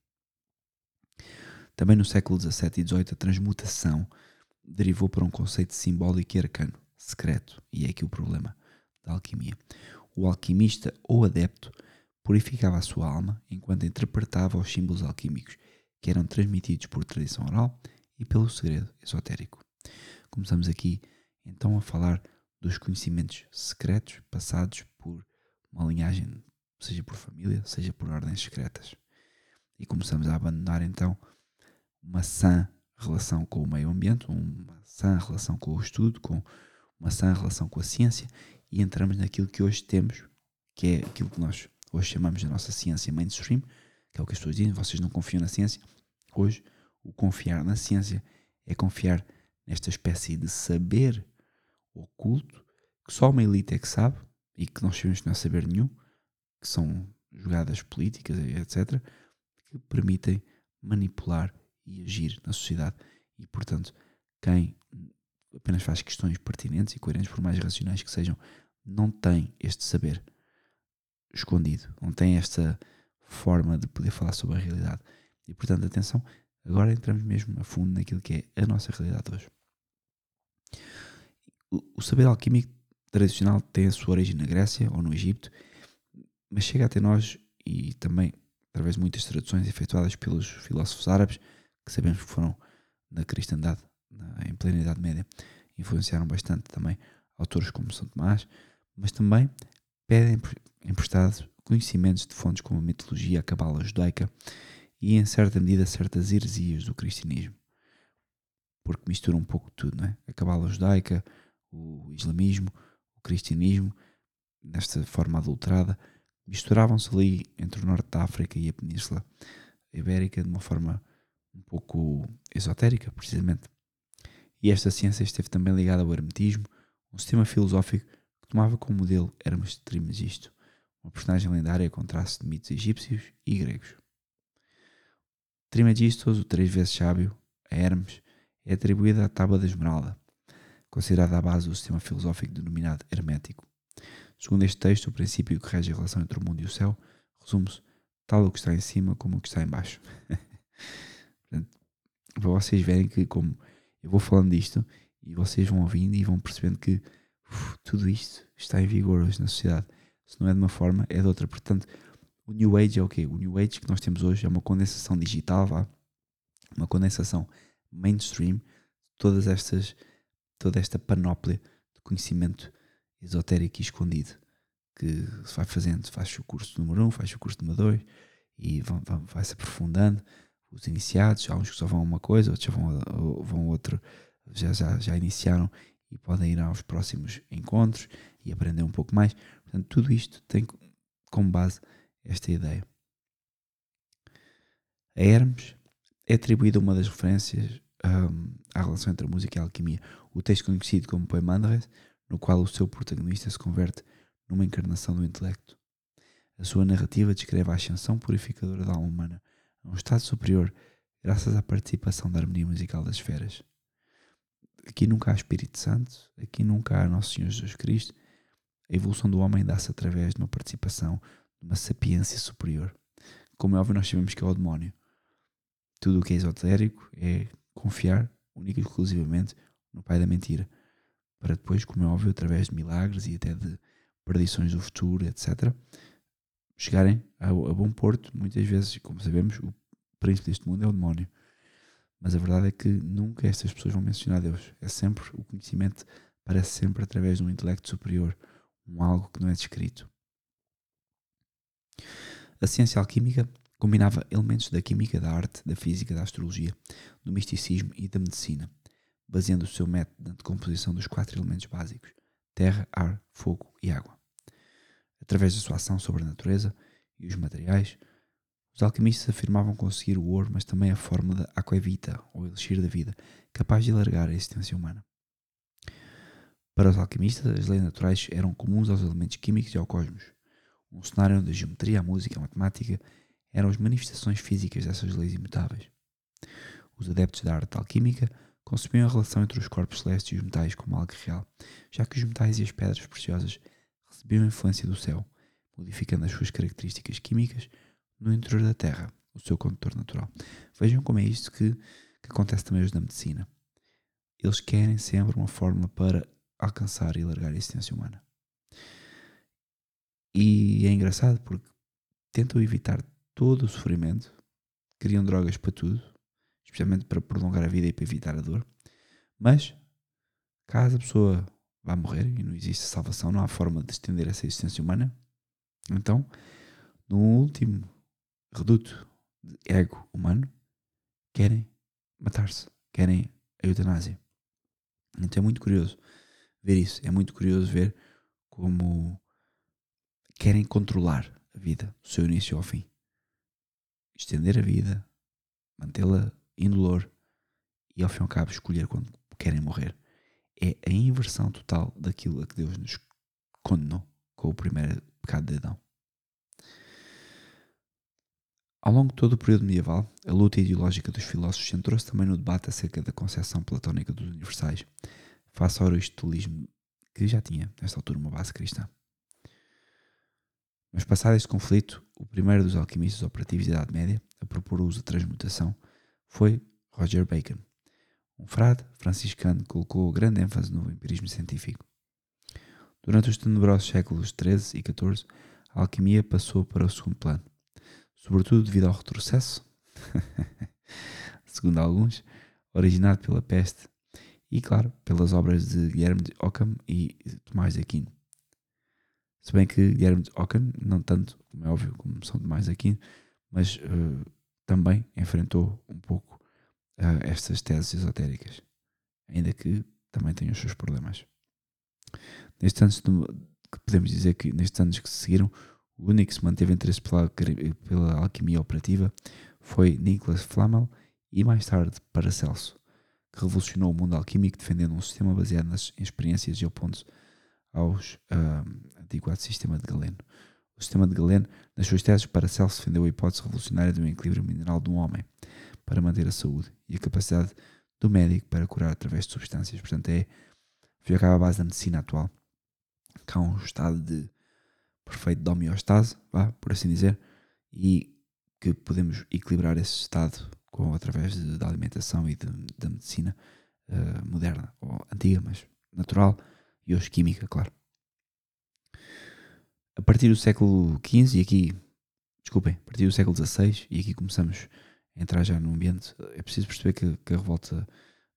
Também no século XVII e XVIII, a transmutação derivou para um conceito simbólico e arcano, secreto, e é aqui o problema da alquimia. O alquimista ou adepto purificava a sua alma enquanto interpretava os símbolos alquímicos que eram transmitidos por tradição oral e pelo segredo esotérico. Começamos aqui então a falar dos conhecimentos secretos passados por uma linhagem, seja por família, seja por ordens secretas. E começamos a abandonar então uma sã relação com o meio ambiente, uma sã relação com o estudo, com uma sã relação com a ciência e entramos naquilo que hoje temos, que é aquilo que nós hoje chamamos de nossa ciência mainstream, que é o que as pessoas dizem, vocês não confiam na ciência. Hoje, o confiar na ciência é confiar nesta espécie de saber oculto que só uma elite é que sabe e que nós sabemos que não é saber nenhum, que são jogadas políticas, etc., que permitem manipular e agir na sociedade. E, portanto, quem apenas faz questões pertinentes e coerentes, por mais racionais que sejam, não tem este saber escondido, não tem esta forma de poder falar sobre a realidade. E, portanto, atenção, agora entramos mesmo a fundo naquilo que é a nossa realidade hoje. O, saber alquímico tradicional tem a sua origem na Grécia ou no Egito, mas chega até nós e também através de muitas traduções efetuadas pelos filósofos árabes, que sabemos que foram na cristandade, na, em plena Idade Média, influenciaram bastante também autores como São Tomás, mas também pedem emprestado conhecimentos de fontes como a mitologia, a cabala judaica e, em certa medida, certas heresias do cristianismo. Porque mistura um pouco tudo, não é? A cabala judaica, o islamismo, o cristianismo, nesta forma adulterada, misturavam-se ali entre o norte da África e a Península Ibérica de uma forma um pouco esotérica, precisamente. E esta ciência esteve também ligada ao hermetismo, um sistema filosófico que tomava como modelo Hermes Trismegisto, uma personagem lendária com traços de mitos egípcios e gregos. Trimegistos, o três vezes sábio, a Hermes, é atribuída à tábua da esmeralda, considerada a base do sistema filosófico denominado hermético. Segundo este texto, o princípio que rege a relação entre o mundo e o céu resume-se tal o que está em cima como o que está em baixo. Para vocês verem que como eu vou falando disto e vocês vão ouvindo e vão percebendo que uf, tudo isto está em vigor hoje na sociedade. Se não é de uma forma, é de outra. Portanto, o New Age é o quê? O New Age que nós temos hoje é uma condensação digital, vá? uma condensação mainstream de todas estas, toda esta panóplia de conhecimento esotérico e escondido que se vai fazendo, faz o curso número 1, um, faz o curso número 2 e vai-se aprofundando os iniciados, há uns que só vão a uma coisa, outros já vão, vão a outro, já, já, já iniciaram e podem ir aos próximos encontros e aprender um pouco mais. Portanto, tudo isto tem como base esta ideia. A Hermes é atribuída uma das referências um, à relação entre a música e a alquimia. O texto conhecido como Poema Andrés no qual o seu protagonista se converte numa encarnação do intelecto. A sua narrativa descreve a ascensão purificadora da alma humana a um estado superior graças à participação da harmonia musical das esferas. Aqui nunca há Espírito Santo, aqui nunca há Nosso Senhor Jesus Cristo. A evolução do homem dá-se através de uma participação de uma sapiência superior. Como é óbvio, nós sabemos que é o demónio. Tudo o que é esotérico é confiar única e exclusivamente no Pai da Mentira para depois, como é óbvio, através de milagres e até de predições do futuro, etc., chegarem a, a bom porto. Muitas vezes, como sabemos, o príncipe deste mundo é o demónio. Mas a verdade é que nunca estas pessoas vão mencionar Deus. É sempre o conhecimento, parece sempre através de um intelecto superior, um algo que não é descrito. A ciência alquímica combinava elementos da química, da arte, da física, da astrologia, do misticismo e da medicina baseando o seu método na decomposição dos quatro elementos básicos: terra, ar, fogo e água. Através da sua ação sobre a natureza e os materiais, os alquimistas afirmavam conseguir o ouro, mas também a forma da aquavita, ou elixir da vida, capaz de alargar a existência humana. Para os alquimistas, as leis naturais eram comuns aos elementos químicos e ao cosmos. Um cenário onde a geometria, a música e a matemática eram as manifestações físicas dessas leis imutáveis. Os adeptos da arte alquímica concebiam a relação entre os corpos celestes e os metais como algo real, já que os metais e as pedras preciosas recebiam a influência do céu, modificando as suas características químicas no interior da Terra, o seu condutor natural. Vejam como é isto que, que acontece também hoje na medicina. Eles querem sempre uma fórmula para alcançar e largar a existência humana. E é engraçado porque tentam evitar todo o sofrimento, criam drogas para tudo, especialmente para prolongar a vida e para evitar a dor. Mas, caso a pessoa vá morrer e não existe salvação, não há forma de estender essa existência humana, então, no último reduto de ego humano, querem matar-se, querem a eutanásia. Então é muito curioso ver isso, é muito curioso ver como querem controlar a vida, do seu início ao fim. Estender a vida, mantê-la indolor e ao fim e ao cabo escolher quando querem morrer. É a inversão total daquilo a que Deus nos condenou com o primeiro pecado de Adão. Ao longo de todo o período medieval, a luta ideológica dos filósofos centrou-se também no debate acerca da concepção platónica dos universais, face ao aristotelismo que já tinha, nesta altura, uma base cristã. Mas passado este conflito, o primeiro dos alquimistas operativos da Idade Média a propor o uso da transmutação foi Roger Bacon. Um frade franciscano colocou grande ênfase no empirismo científico. Durante os tenebrosos séculos XIII e XIV, a alquimia passou para o segundo plano, sobretudo devido ao retrocesso, segundo alguns, originado pela peste e, claro, pelas obras de Guilherme de Ockham e Tomás de Aquino. Se bem que Guilherme de Ockham, não tanto, como é óbvio, como São Tomás de Aquino, mas uh, também enfrentou um pouco uh, estas teses esotéricas, ainda que também tem os seus problemas. Nestes anos, podemos dizer que nestes anos que se seguiram, o único que se manteve interesse pela, pela alquimia operativa foi Nicholas Flamel e mais tarde Paracelso, que revolucionou o mundo alquímico defendendo um sistema baseado nas experiências e opondo-se aos uh, antiquado sistema de Galeno. O sistema de Galeno, nas suas teses, Paracelso defendeu a hipótese revolucionária do equilíbrio mineral do homem para manter a saúde e a capacidade do médico para curar através de substâncias. Portanto, é fica à base da medicina atual, que há um estado de perfeito de homeostase, vá, por assim dizer, e que podemos equilibrar esse estado com, através de, da alimentação e da medicina uh, moderna, ou antiga, mas natural, e hoje química, claro. A partir do século XV, e aqui, desculpem, a partir do século XVI, e aqui começamos a entrar já no ambiente, é preciso perceber que, que a revolta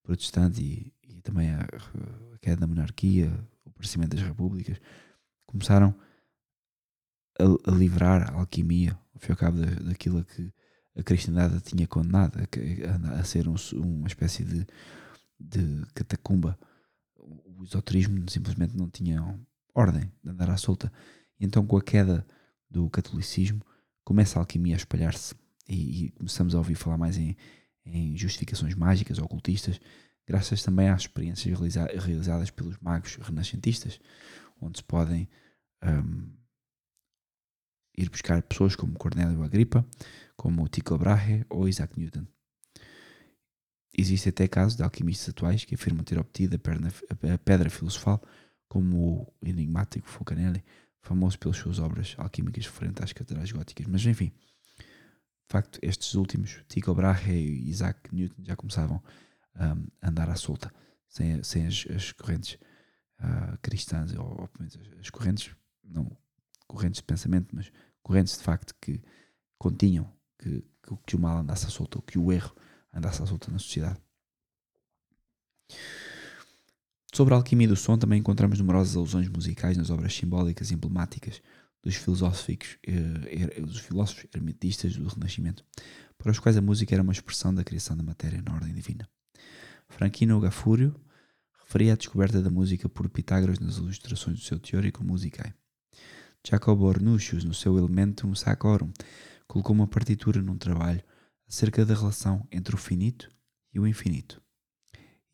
protestante e, e também a, a, queda da monarquia, o aparecimento das repúblicas, começaram a, a livrar a alquimia, ao fim e ao cabo da, daquilo que a cristandade tinha condenado, a, a, ser um, uma espécie de, de catacumba. O esoterismo simplesmente não tinha ordem de andar à solta. E então, com a queda do catolicismo, começa a alquimia a espalhar-se e, e, começamos a ouvir falar mais em, em justificações mágicas, ocultistas, graças também às experiências realiza realizadas pelos magos renascentistas, onde se podem um, ir buscar pessoas como Cornélio Agripa, como Tycho Brahe ou Isaac Newton. Existem até casos de alquimistas atuais que afirmam ter obtido a, perna, a pedra filosofal, como o enigmático Fulcanelli, famoso pelas suas obras alquímicas referentes às catedrais góticas. Mas enfim, de facto, estes últimos, Tycho Brahe e Isaac Newton, já começavam um, a andar à solta, sem, sem as, as correntes uh, cristãs, ou, ou as correntes, não correntes de pensamento, mas correntes de facto que continham que, que, que o mal andasse à solta, ou que o erro andasse à solta na sociedade. Sobre a alquimia do som, também encontramos numerosas alusões musicais nas obras simbólicas e emblemáticas dos filósofos, eh, dos filósofos hermetistas do Renascimento, para os quais a música era uma expressão da criação da matéria na ordem divina. Franquino Gafúrio referia a descoberta da música por Pitágoras nas ilustrações do seu teórico Musicae. Jacob Ornucius, no seu Elementum Sacrorum, colocou uma partitura num trabalho acerca da relação entre o finito e o infinito.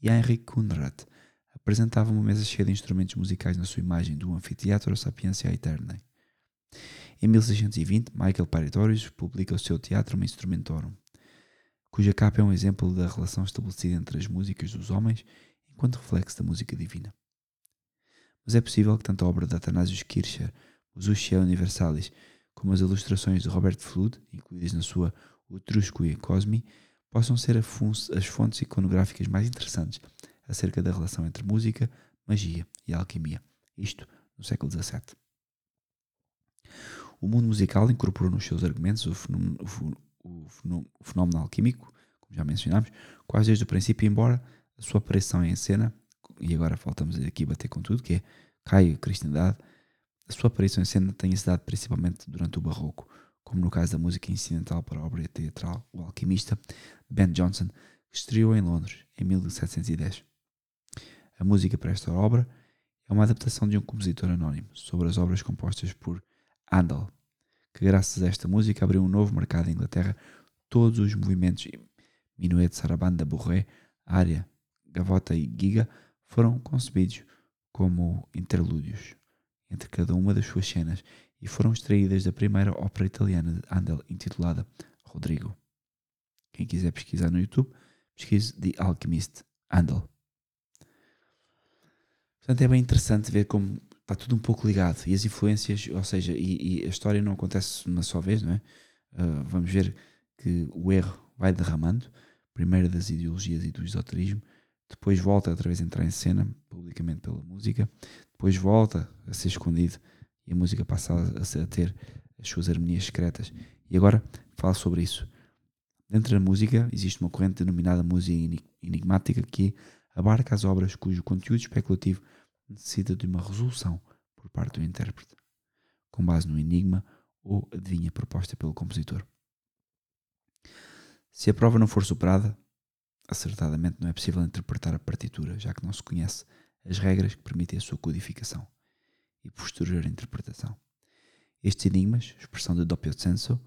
E Heinrich Kunrad apresentava uma mesa cheia de instrumentos musicais na sua imagem do Anfiteatro Sapientia Aeterna. Em 1620, Michael Paretorius publica o seu Teatro Instrumentorum, cuja capa é um exemplo da relação estabelecida entre as músicas dos homens enquanto reflexo da música divina. Mas é possível que tanto a obra de Athanasius Kircher, os Uxia Universalis, como as ilustrações de Robert Flood, incluídas na sua Utrusque Cosmi, possam ser as fontes iconográficas mais interessantes acerca da relação entre música, magia e alquimia, isto no século XVII. O mundo musical incorporou nos seus argumentos o fenómeno, o o alquímico, como já mencionámos, quase desde o princípio, embora a sua aparição em cena, e agora faltamos aqui bater com tudo, que é Caio Cristandade, a sua aparição em cena tenha se dado principalmente durante o Barroco, como no caso da música incidental para a obra teatral O Alquimista, Ben Jonson, que estreou em Londres em 1710. A música para esta obra é uma adaptação de um compositor anónimo sobre as obras compostas por Handel, que graças a esta música abriu um novo mercado em Inglaterra. Todos os movimentos Minuet, Sarabanda, Bourré, Área, Gavota e Giga foram concebidos como interlúdios entre cada uma das suas cenas e foram extraídas da primeira ópera italiana de Handel intitulada Rodrigo. Quem quiser pesquisar no YouTube, pesquise The Alchemist Handel. Portanto, é bem interessante ver como está tudo um pouco ligado e as influências, ou seja, e, e a história não acontece uma só vez, não é? Uh, vamos ver que o erro vai derramando, primeiro das ideologias e do esoterismo, depois volta outra vez a entrar em cena, publicamente pela música, depois volta a ser escondido e a música passa a, a ter as suas harmonias secretas. E agora fala sobre isso. Dentro da música existe uma corrente denominada música enigmática que abarca as obras cujo conteúdo especulativo necessita de uma resolução por parte do intérprete, com base no enigma ou adivinha proposta pelo compositor. Se a prova não for superada, acertadamente não é possível interpretar a partitura, já que não se conhece as regras que permitem a sua codificação e posterior interpretação. Estes enigmas, expressão de doppio senso,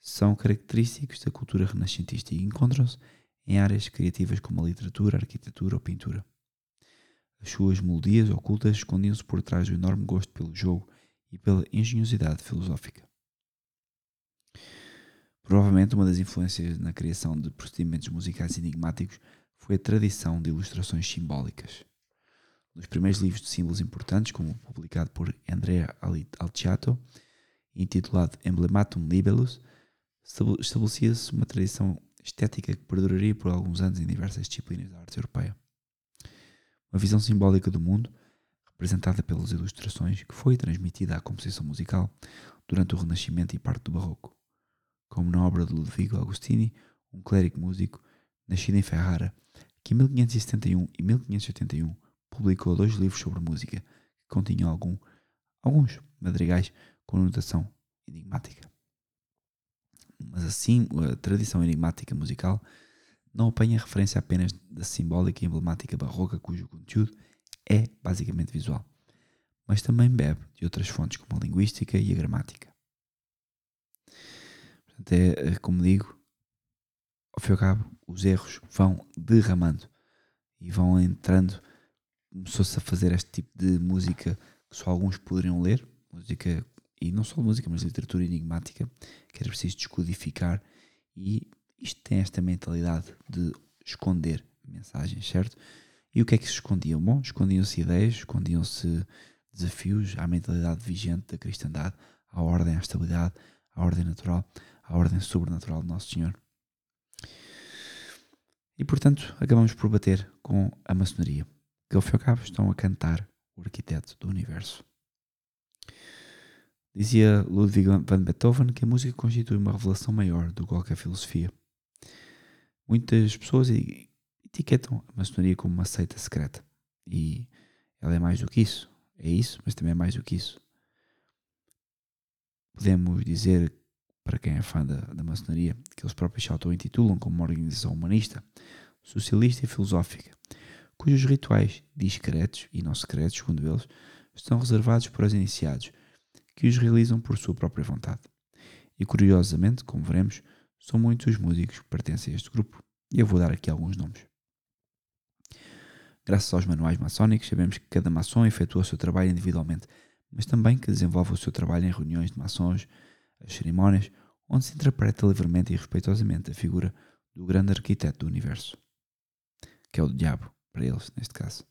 são característicos da cultura renascentista e encontram-se em áreas criativas como a literatura, a arquitetura ou pintura. As suas melodias ocultas escondiam-se por trás do enorme gosto pelo jogo e pela engenhosidade filosófica. Provavelmente uma das influências na criação de procedimentos musicais enigmáticos foi a tradição de ilustrações simbólicas. Nos primeiros livros de símbolos importantes, como publicado por Andrea Alciato, intitulado Emblematum Libellus, estabelecia-se uma tradição estética que perduraria por alguns anos em diversas disciplinas da arte europeia. Uma visão simbólica do mundo, representada pelas ilustrações, que foi transmitida à composição musical durante o Renascimento e parte do Barroco como na obra de Ludvigo Agostini, um clérigo músico nascido em Ferrara, que em 1571 e 1581 publicou dois livros sobre música que continham algum, alguns madrigais com notação enigmática. Mas assim, a tradição enigmática musical não apanha referência apenas da simbólica e emblemática barroca, cujo conteúdo é basicamente visual, mas também bebe de outras fontes como a linguística e a gramática. Até, eh, como digo, ao fim e ao cabo, os erros vão derramando e vão entrando. Começou-se a fazer este tipo de música que só alguns poderiam ler, música, e não só música, mas literatura enigmática, que era preciso descodificar, e isto tem esta mentalidade de esconder mensagens, certo? E o que é que se escondiam? Bom, escondiam-se ideias, escondiam-se desafios à mentalidade vigente da cristandade, à ordem, à estabilidade, à ordem natural, à ordem sobrenatural de Nosso Senhor. E portanto, acabamos por bater com a maçonaria, que ao fim e ao cabo estão a cantar o arquiteto do universo. Dizia Ludwig van Beethoven que a música constitui uma revelação maior do que qualquer filosofia. Muitas pessoas etiquetam a maçonaria como uma seita secreta. E ela é mais do que isso. É isso, mas também é mais do que isso. Podemos dizer para quem é fã da, da maçonaria, que eles próprios se auto-intitulam como uma organização humanista, socialista e filosófica, cujos rituais discretos e não secretos, segundo eles, estão reservados para os iniciados, que os realizam por sua própria vontade. E curiosamente, como veremos, são muitos os músicos que pertencem a este grupo, e eu vou dar aqui alguns nomes. Graças aos manuais maçónicos, sabemos que cada maçom efetua o seu trabalho individualmente, mas também que desenvolve o seu trabalho em reuniões de maçons, as cerimónias onde se interpreta livremente e respeitosamente a figura do grande arquiteto do universo, que é o diabo, para eles, neste caso.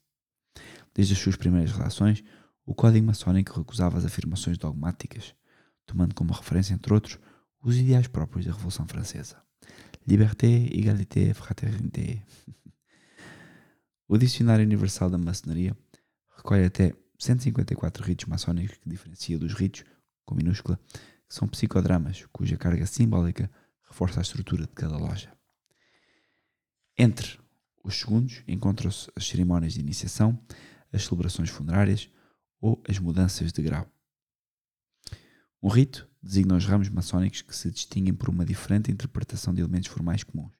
Desde as suas primeiras relações, o código maçónico recusava as afirmações dogmáticas, tomando como referência, entre outros, os ideais próprios da Revolução Francesa. Liberté, égalité, fraternité. O Dicionário Universal da Maçonaria recolhe até 154 ritos maçónicos que diferencia dos ritos, com minúscula, são psicodramas cuja carga simbólica reforça a estrutura de cada loja. Entre os segundos encontram-se as cerimónias de iniciação, as celebrações funerárias ou as mudanças de grau. Um rito designa os ramos maçónicos que se distinguem por uma diferente interpretação de elementos formais comuns.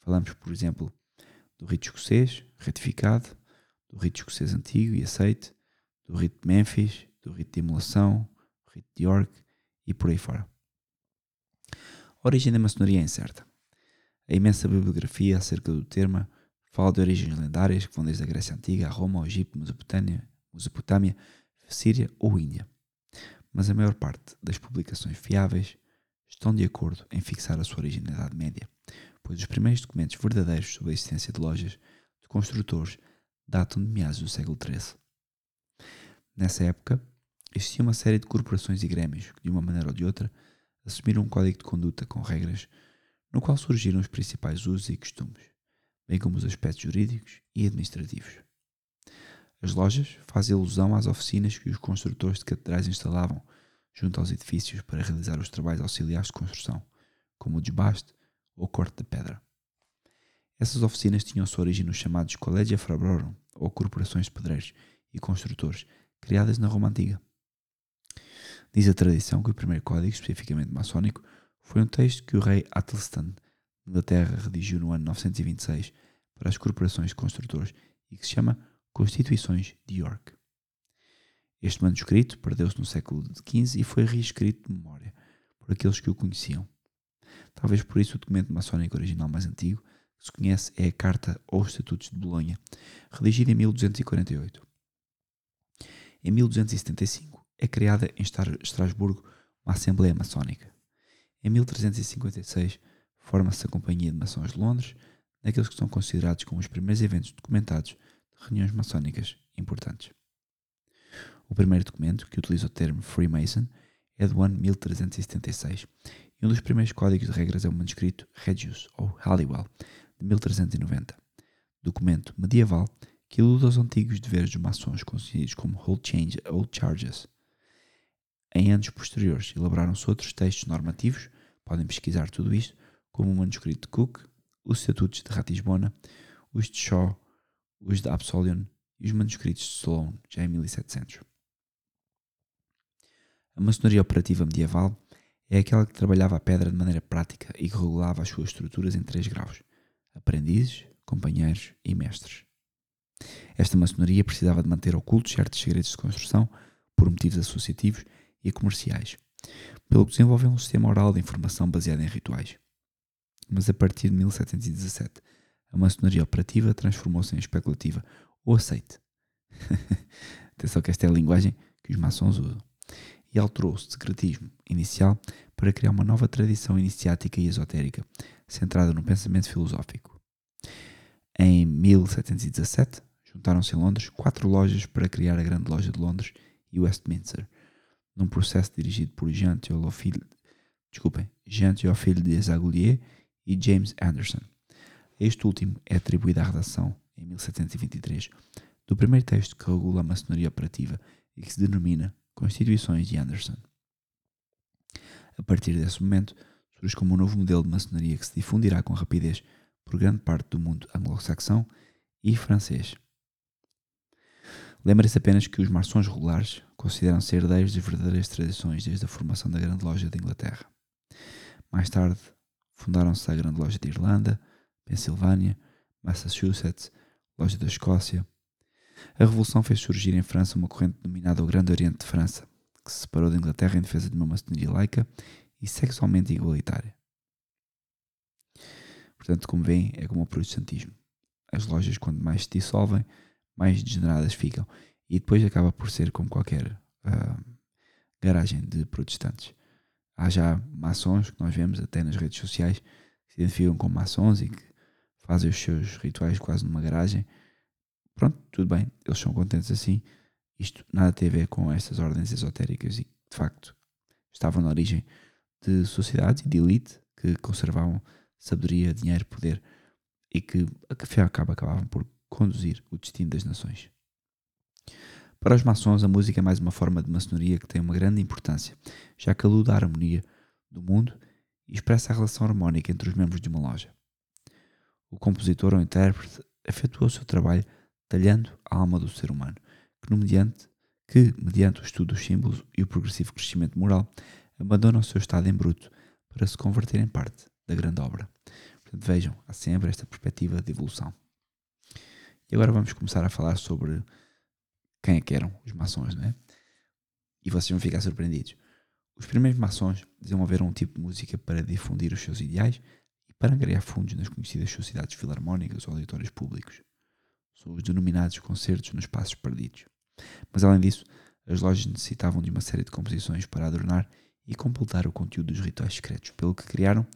Falamos, por exemplo, do rito escocês, retificado, do rito escocês antigo e aceite, do rito de Memphis, do rito de emulação, do rito de York, e por aí fora. A origem da maçonaria é incerta. A imensa bibliografia acerca do termo fala de origens lendárias que vão desde a Grécia Antiga a Roma, ao Egito, Mesopotâmia, Mesopotâmia, Síria ou Índia. Mas a maior parte das publicações fiáveis estão de acordo em fixar a sua origem na Idade Média, pois os primeiros documentos verdadeiros sobre a existência de lojas de construtores datam de meados do século XIII. Nessa época, existia uma série de corporações e grêmios que, de uma maneira ou de outra, assumiram um código de conduta com regras, no qual surgiram os principais usos e costumes, bem como os aspectos jurídicos e administrativos. As lojas fazem alusão às oficinas que os construtores de catedrais instalavam junto aos edifícios para realizar os trabalhos auxiliares de construção, como o desbaste ou corte de pedra. Essas oficinas tinham sua origem nos chamados Collegia Fabrorum, ou corporações de pedreiros e construtores, criadas na Roma Antiga. Diz a tradição que o primeiro código, especificamente maçónico, foi um texto que o rei Athelstan, de Inglaterra, redigiu no ano 926 para as corporações de construtores e que se chama Constituições de York. Este manuscrito perdeu-se no século XV e foi reescrito de memória por aqueles que o conheciam. Talvez por isso o documento maçónico original mais antigo que se conhece é a Carta ou Estatutos de Bolonha, redigida em 1248. Em 1275 é criada em Estrasburgo uma Assembleia Maçónica. Em 1356 forma-se a Companhia de Maçons de Londres, naqueles que são considerados como os primeiros eventos documentados reuniões maçónicas importantes. O primeiro documento, que utiliza o termo Freemason, é do ano 1376 e um dos primeiros códigos de regras é o manuscrito Regius, ou Halliwell, de 1390, documento medieval que ilude aos antigos deveres dos maçons conhecidos como Old Change Old Charges. Em anos posteriores elaboraram-se outros textos normativos, podem pesquisar tudo isto, como o manuscrito de Cook, os estatutos de Ratisbona, os de Shaw, os de Absolion e os manuscritos de Sloane, já em 1700. A maçonaria operativa medieval é aquela que trabalhava a pedra de maneira prática e que regulava as suas estruturas em três graus: aprendizes, companheiros e mestres. Esta maçonaria precisava de manter ocultos certos segredos de construção por motivos associativos e comerciais, pelo que desenvolveu um sistema oral de informação baseado em rituais. Mas a partir de 1717, a maçonaria operativa transformou-se em especulativa ou aceite. Atenção que esta é a linguagem que os maçons usam e alterou-se de secretismo inicial para criar uma nova tradição iniciática e esotérica, centrada no pensamento filosófico. Em 1717, juntaram-se em Londres quatro lojas para criar a Grande Loja de Londres e Westminster, num processo dirigido por Jean Théophile, desculpem, Jean Théophile Desaguliers e James Anderson. Este último é atribuído à redação, em 1723, do primeiro texto que regula a maçonaria operativa e que se denomina Constituições de Anderson. A partir desse momento, surge como um novo modelo de maçonaria que se difundirá com rapidez por grande parte do mundo anglo-saxão e francês. Lembre-se apenas que os maçons regulares consideram-se herdeiros das verdadeiras tradições desde a formação da Grande Loja de Inglaterra. Mais tarde, fundaram-se a Grande Loja de Irlanda, Pensilvânia, Massachusetts, Loja da Escócia, a Revolução fez surgir em França uma corrente denominada o Grande Oriente de França, que se separou da Inglaterra em defesa de uma maçonaria laica e sexualmente igualitária. Portanto, como veem, é como o protestantismo. As lojas, quanto mais se dissolvem, mais degeneradas ficam. E depois acaba por ser como qualquer uh, garagem de protestantes. Há já maçons que nós vemos até nas redes sociais que se identificam como maçons e que fazem os seus rituais quase numa garagem Pronto, tudo bem, eles são contentes assim. Isto nada tem a ver com estas ordens esotéricas e de facto estavam na origem de sociedades e de elite que conservavam sabedoria, dinheiro, poder e que a fim acaba acabavam por conduzir o destino das nações. Para os maçons, a música é mais uma forma de maçonaria que tem uma grande importância, já que aluda à harmonia do mundo e expressa a relação harmónica entre os membros de uma loja. O compositor ou intérprete efetua o seu trabalho talhando a alma do ser humano, que, no mediante, que, mediante o estudo dos símbolos e o progressivo crescimento moral, abandona o seu estado em bruto para se converter em parte da grande obra. Portanto, vejam, há sempre esta perspectiva de evolução. E agora vamos começar a falar sobre quem é que eram os maçons, não é? E vocês vão ficar surpreendidos. Os primeiros maçons desenvolveram um tipo de música para difundir os seus ideais para angariar fundos nas conhecidas sociedades filarmónicas ou auditórios públicos são os denominados concertos nos espaços perdidos. Mas além disso, as lojas necessitavam de uma série de composições para adornar e completar o conteúdo dos rituais secretos, pelo que criaram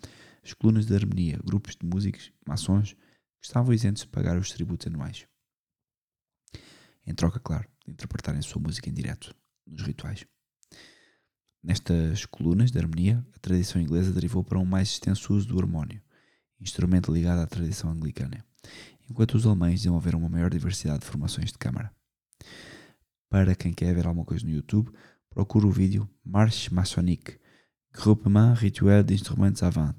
as colunas de harmonia, grupos de músicos, maçons, que estavam isentos de pagar os tributos anuais. Em troca, claro, de interpretarem sua música em direto nos rituais. Nestas colunas de harmonia, a tradição inglesa derivou para um mais extenso uso do harmónio, instrumento ligado à tradição anglicana enquanto os alemães desenvolveram uma maior diversidade de formações de câmara. Para quem quer ver alguma coisa no YouTube, procure o vídeo Marche Maçonnique, Groupement Rituel d'Instruments Avant,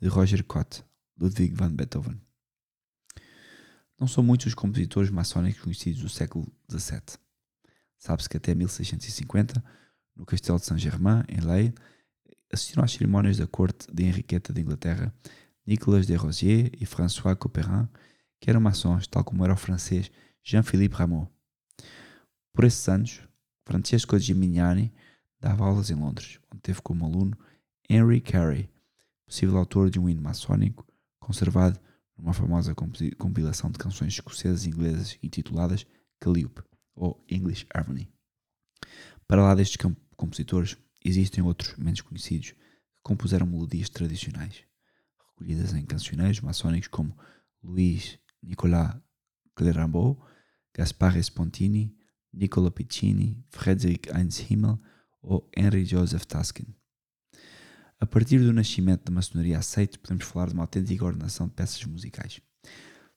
de Roger Cott, Ludwig van Beethoven. Não são muitos os compositores maçónicos conhecidos do século XVII. Sabe-se que até 1650, no Castelo de Saint-Germain, em Leigh, assistiram às cerimónias da corte de Henriqueta de Inglaterra Nicolas de Rosier e François Couperin, que eram maçons, tal como era o francês Jean-Philippe Rameau. Por esses anos, Francesco Gimignani dava aulas em Londres, onde teve como aluno Henry Carey, possível autor de um hino maçónico conservado numa famosa compilação de canções escocesas e inglesas intituladas Calliope, ou English Harmony. Para lá destes compositores, existem outros menos conhecidos que compuseram melodias tradicionais, recolhidas em cancioneiros maçónicos como Louis Nicolas Clérambault, Gaspare Spontini, Nicola Piccini, Friedrich Heinz Himmel ou Henry Joseph Taskin. A partir do nascimento da maçonaria aceite, podemos falar de uma autêntica ordenação de peças musicais,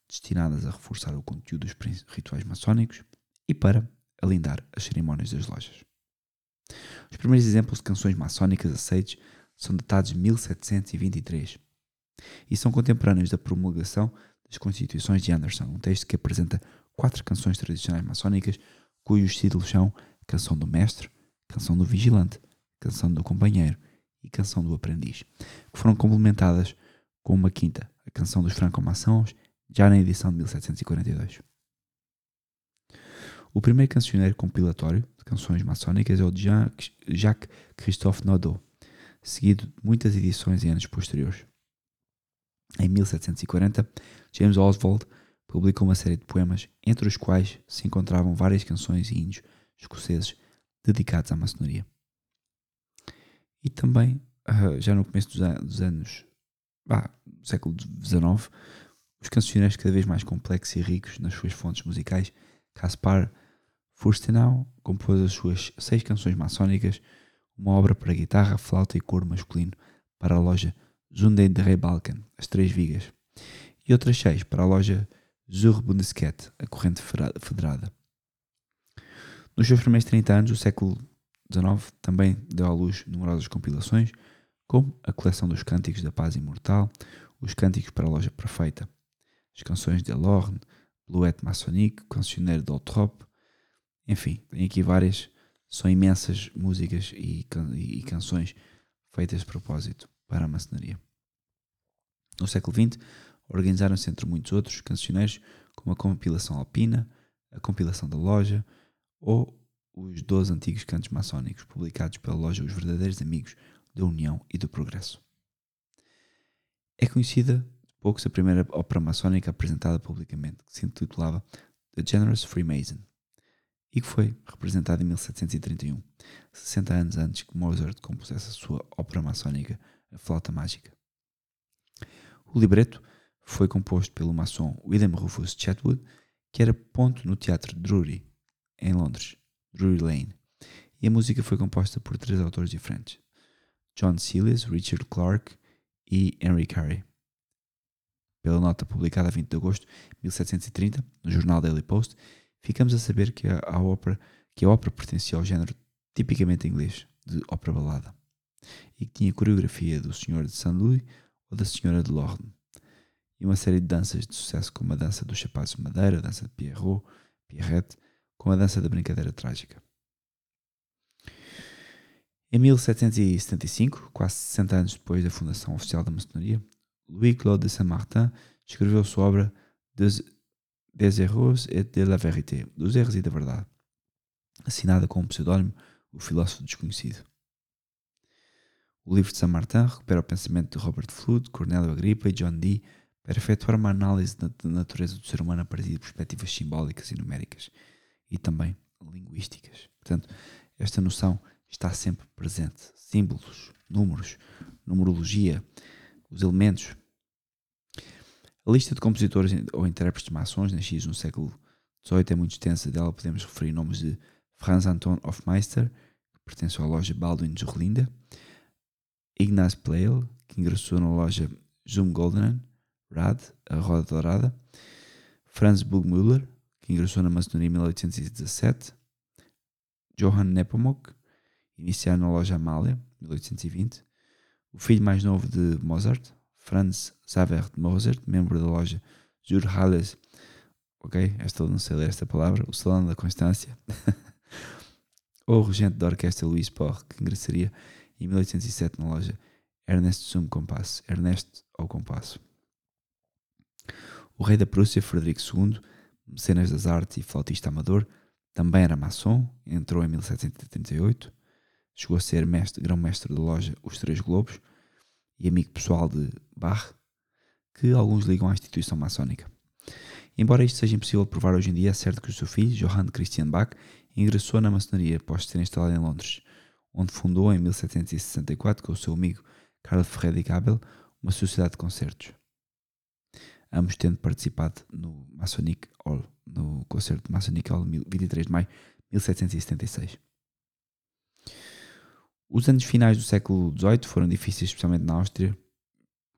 destinadas a reforçar o conteúdo dos rituais maçónicos e para alindar as cerimónias das lojas. Os primeiros exemplos de canções maçónicas aceites são datados de 1723 e são contemporâneos da promulgação das Constituições de Anderson, um texto que apresenta quatro canções tradicionais maçónicas cujos títulos são Canção do Mestre, Canção do Vigilante, Canção do Companheiro e Canção do Aprendiz, que foram complementadas com uma quinta, a Canção dos Franco-Maçons, já na edição de 1742. O primeiro cancioneiro compilatório de canções maçónicas é o de Jacques-Christophe Naudot, seguido de muitas edições em anos posteriores. Em 1740, James Oswald publicou uma série de poemas, entre os quais se encontravam várias canções e índios escoceses dedicados à maçonaria. E também, ah, já no começo dos, anos ah, do século XIX, os cancioneiros cada vez mais complexos e ricos nas suas fontes musicais, Caspar Furstenau compôs as suas seis canções maçónicas, uma obra para guitarra, flauta e coro masculino para a loja Zunde de Rei Balkan, as Três Vigas, e outras seis para a loja Zur Bundesket, a corrente federada. Nos seus primeiros 30 anos, o século XIX também deu à luz numerosas compilações, como a coleção dos Cânticos da Paz Imortal, os Cânticos para a Loja Perfeita, as canções de Lorne, Bluette Maçonique, Cancioneiro de Altrop, enfim, tem aqui várias, são imensas músicas e, e, e canções feitas de propósito para a maçonaria. No século XX, organizaram-se entre muitos outros cancioneiros como a compilação alpina, a compilação da loja ou os 12 antigos cantos maçónicos publicados pela loja Os Verdadeiros Amigos da União e do Progresso. É conhecida de poucos a primeira ópera maçónica apresentada publicamente, que se intitulava The Generous Freemason e que foi representada em 1731, 60 anos antes que Mozart compusesse a sua ópera maçónica A Flauta Mágica. O libreto foi composto pelo maçom William Rufus Chetwood, que era ponto no Teatro Drury, em Londres, Drury Lane, e a música foi composta por três autores diferentes: John Silas, Richard Clark e Henry Carey. Pela nota publicada a 20 de agosto de 1730 no jornal Daily Post, ficamos a saber que a, a ópera que a ópera pertencia ao género tipicamente inglês de ópera balada e que tinha coreografia do Senhor de Saint Louis ou da Senhora de Lorne e uma série de danças de sucesso como a dança dos sapatos de madeira, a dança de Pierrot, Pierrette, com a dança da brincadeira trágica. Em 1775, quase 60 anos depois da fundação oficial da maçonaria, Louis-Claude de Saint-Martin escreveu sua obra Des Des erros et de la vérité, dos erros e da verdade, assinada com o pseudónimo O Filósofo Desconhecido. O livro de Saint-Martin recupera o pensamento de Robert Flood, Cornélio Agripa e John Dee para efetuar uma análise da natureza do ser humano a partir de perspectivas simbólicas e numéricas e também linguísticas. Portanto, esta noção está sempre presente. Símbolos, números, numerologia, os elementos a lista de compositores ou intérpretes de maçons nascidos no século XVIII é muito extensa. Dela podemos referir nomes de Franz Anton Hofmeister, que pertence à loja Baldwin de Jorlinda, Ignaz Pleil, que ingressou na loja Zum Goldenen, Brad, a Roda Dourada, Franz Burgmüller, que ingressou na maçonaria em 1817, Johann Nepomuk, iniciado na loja Amália, 1820, o filho mais novo de Mozart, Franz Xaver Mozart, membro da loja Jurhales, ok, esta não sei ler esta palavra, o Salão da Constância, ou o regente da orquestra Luís Porre, que ingressaria em 1807 na loja Ernest Zum Compasso, Ernest ao Compasso. O rei da Prússia, Frederico II, mecenas das artes e flautista amador, também era maçom, entrou em 1738, chegou a ser mestre, grão-mestre da loja Os Três Globos e amigo pessoal de Bach, que alguns ligam à instituição maçónica. Embora isto seja impossível provar hoje em dia, é certo que o seu filho, Johann Christian Bach, ingressou na maçonaria após ser instalado em Londres, onde fundou em 1764 com o seu amigo Carl Friedrich Abel uma sociedade de concertos. Ambos tendo participado no Masonic Hall, no concerto Masonic Hall 23 de maio de 1776. Os anos finais do século XVIII foram difíceis, especialmente na Áustria,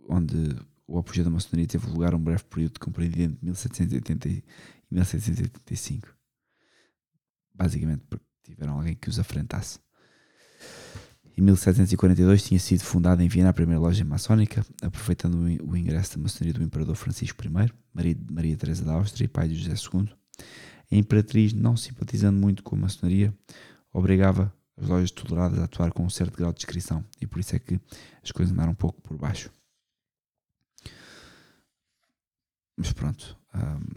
onde o apogeu da maçonaria teve lugar um breve período compreendido entre 1780 e 1785. Basicamente porque tiveram alguém que os afrentasse. Em 1742 tinha sido fundada em Viena a primeira loja maçónica, aproveitando o ingresso da maçonaria do imperador Francisco I, Maria, Maria Teresa da Áustria e pai de José II. A imperatriz, não simpatizando muito com a maçonaria, obrigava as lojas toleradas a atuar com um certo grau de descrição e por isso é que as coisas andaram um pouco por baixo. Mas pronto,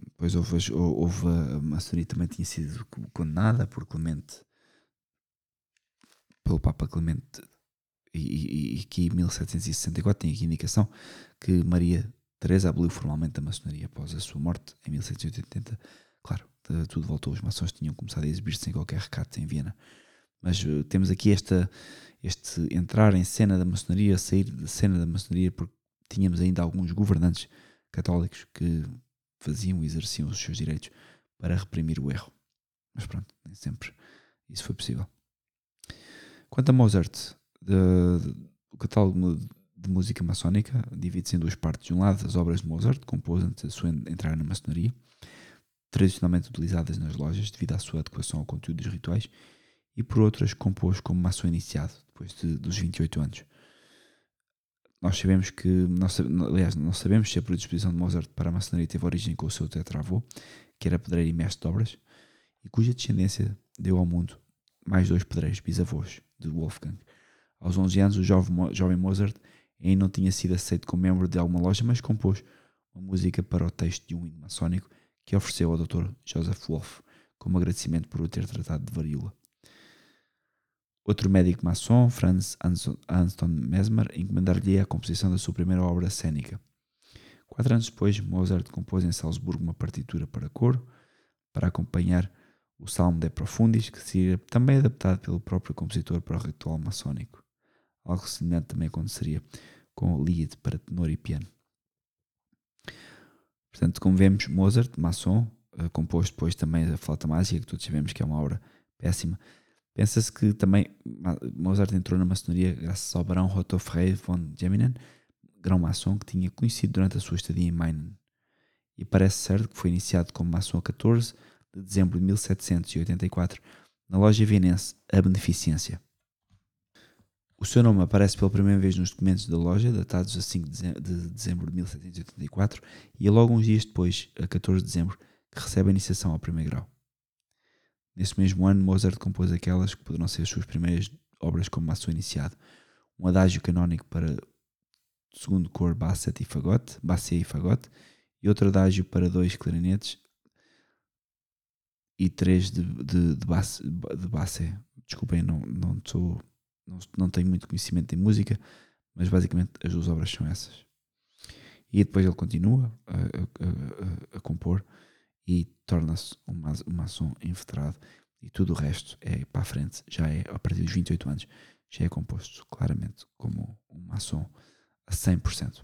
depois houve, houve a maçonaria também tinha sido condenada por Clemente pelo Papa Clemente e, e, aqui em 1764 tem aqui indicação que Maria Teresa aboliu formalmente a maçonaria após a sua morte em 1780. Claro, tudo voltou, os maçons tinham começado a exibir-se sem qualquer recato em Viena. Mas uh, temos aqui esta, este entrar em cena da maçonaria, sair de cena da maçonaria, porque tínhamos ainda alguns governantes católicos que faziam e exerciam os seus direitos para reprimir o erro. Mas pronto, nem sempre isso foi possível. Quanto a Mozart, de, de, o catálogo de música maçónica divide-se em duas partes. De um lado, as obras de Mozart, compôs antes da sua entrada na maçonaria, tradicionalmente utilizadas nas lojas devido à sua adequação ao conteúdo dos rituais, e por outro, as compôs como maçom iniciado, depois de, dos 28 anos. Nós sabemos que, nós, aliás, não sabemos se a predisposição de Mozart para a maçonaria teve origem com o seu tetravô, que era pedreiro e mestre de obras, e cuja descendência deu ao mundo mais dois pedreiros bisavôs de Wolfgang. Aos 11 anos, o jovem, jovem Mozart ainda não tinha sido aceito como membro de alguma loja, mas compôs uma música para o texto de um hino maçónico que ofereceu ao Dr. Joseph Wolff como agradecimento por o ter tratado de varíola. Outro médico maçom, Franz Anston Mesmer, encomendar-lhe a composição da sua primeira obra cênica. Quatro anos depois, Mozart compôs em Salzburgo uma partitura para coro para acompanhar o Salmo de Profundis, que seria também adaptado pelo próprio compositor para o ritual maçónico. Algo semelhante também aconteceria com o Lied para tenor e piano. Portanto, como vemos, Mozart, maçom, uh, compôs depois também a Flauta Mágica, que todos sabemos que é uma obra péssima. Pensa-se que também Mozart entrou na maçonaria graças ao barão Otto Frey von Geminen, grão-maçom que tinha conhecido durante a sua estadia em Meinen. E parece certo que foi iniciado como maçom a 14 de dezembro de 1784, na loja vienense A Beneficência. O seu nome aparece pela primeira vez nos documentos da loja, datados a 5 de dezembro de 1784, e é logo uns dias depois, a 14 de dezembro, que recebe a iniciação ao primeiro grau. Nesse mesmo ano, Mozart compôs aquelas que poderão ser as suas primeiras obras como maçom iniciado. Um adágio canónico para segundo cor basset e fagote, e fagote, e outro adágio para dois clarinetes, e 3 de, de, de, basse, de basse. Desculpem, não, não, sou, não, não tenho muito conhecimento em música, mas basicamente as duas obras são essas. E depois ele continua a, a, a, a compor e torna-se um, um maçom inveterado e tudo o resto é para a frente, já é a partir dos 28 anos, já é composto claramente como um maçom a 100%.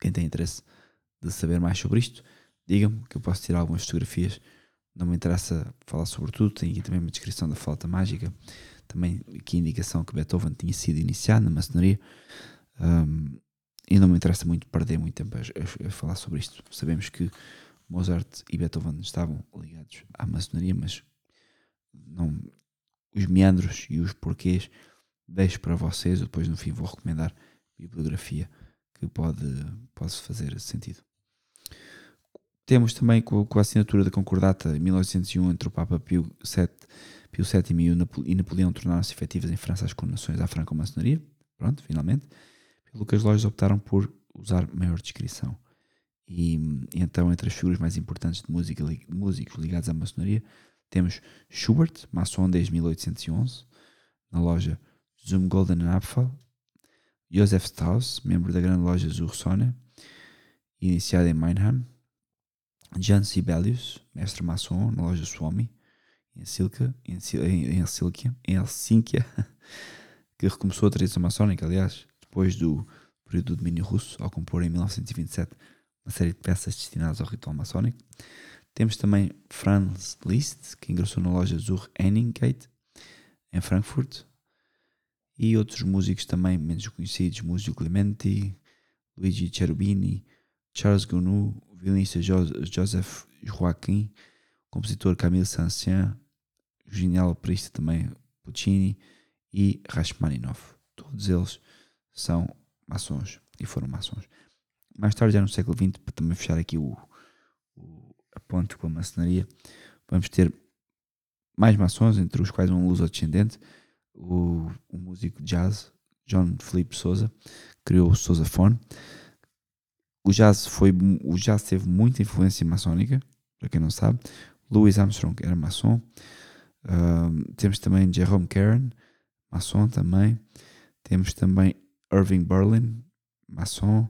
Quem tem interesse de saber mais sobre isto, diga-me que eu posso tirar algumas fotografias não me interessa falar sobre tudo, tem aqui também uma descrição da flauta mágica, também aqui a indicação que Beethoven tinha sido iniciado na maçonaria, um, e não me interessa muito perder muito tempo a, a, falar sobre isto. Sabemos que Mozart e Beethoven estavam ligados à maçonaria, mas não, os meandros e os porquês deixo para vocês. Depois, no fim, vou recomendar bibliografia que pode, pode fazer sentido. Temos também com, a assinatura da Concordata em 1901 entre o Papa Pio VII, Pio VII e Napoleão tornaram-se efetivas em França as condenações à franco-maçonaria. Pronto, finalmente. Pelo que as lojas optaram por usar maior descrição. E, então, entre as figuras mais importantes de música, músicos ligados à maçonaria, temos Schubert, maçom desde 1811, na loja Zum Golden Apfel, Joseph Strauss, membro da grande loja Zursone, iniciada em Meinheim, Jan Sibelius, mestre maçom na loja Swami, em Silka, em, em, em Helsínquia, que recomeçou a tradição maçónica, aliás, depois do período do domínio russo, ao compor em 1927 uma série de peças destinadas ao ritual maçónico. Temos também Franz Liszt, que ingressou na loja Zur Henningate, em Frankfurt, e outros músicos também menos conhecidos, Múzio Clementi, Luigi Cherubini, Charles Gounod, violinista Joseph Joaquim, compositor Camille Saint-Saëns, genial operista também Puccini e Rachmaninoff. Todos eles são maçons e foram maçons. Mais tarde, já no século XX, para também fechar aqui o, o, a ponte com a maçonaria, vamos ter mais maçons, entre os quais um luso-descendente, o, o músico jazz John Philip Souza, criou o Sousaphone. O jazz, foi, o jazz teve muita influência maçónica, para quem não sabe. Louis Armstrong era maçom. Uh, temos também Jerome Karen, maçom também. Temos também Irving Berlin, maçom.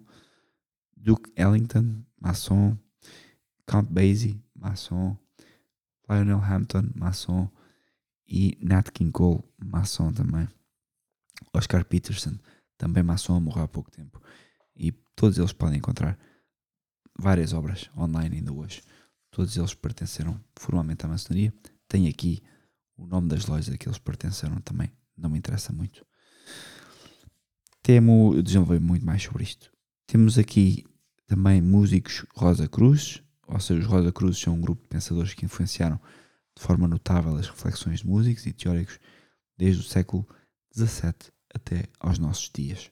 Duke Ellington, maçom. Count Basie, maçom. Lionel Hampton, maçom. E Nat King Cole, maçom também. Oscar Peterson, também maçom, morreu há pouco tempo. Todos eles podem encontrar várias obras online ainda hoje. Todos eles pertenceram formalmente à maçonaria. Tem aqui o nome das lojas a que eles pertenceram também. Não me interessa muito. Temo, eu desenvolvi muito mais sobre isto. Temos aqui também músicos Rosa Cruz, ou seja, os Rosa Cruz são um grupo de pensadores que influenciaram de forma notável as reflexões de músicos e teóricos desde o século XVII até aos nossos dias,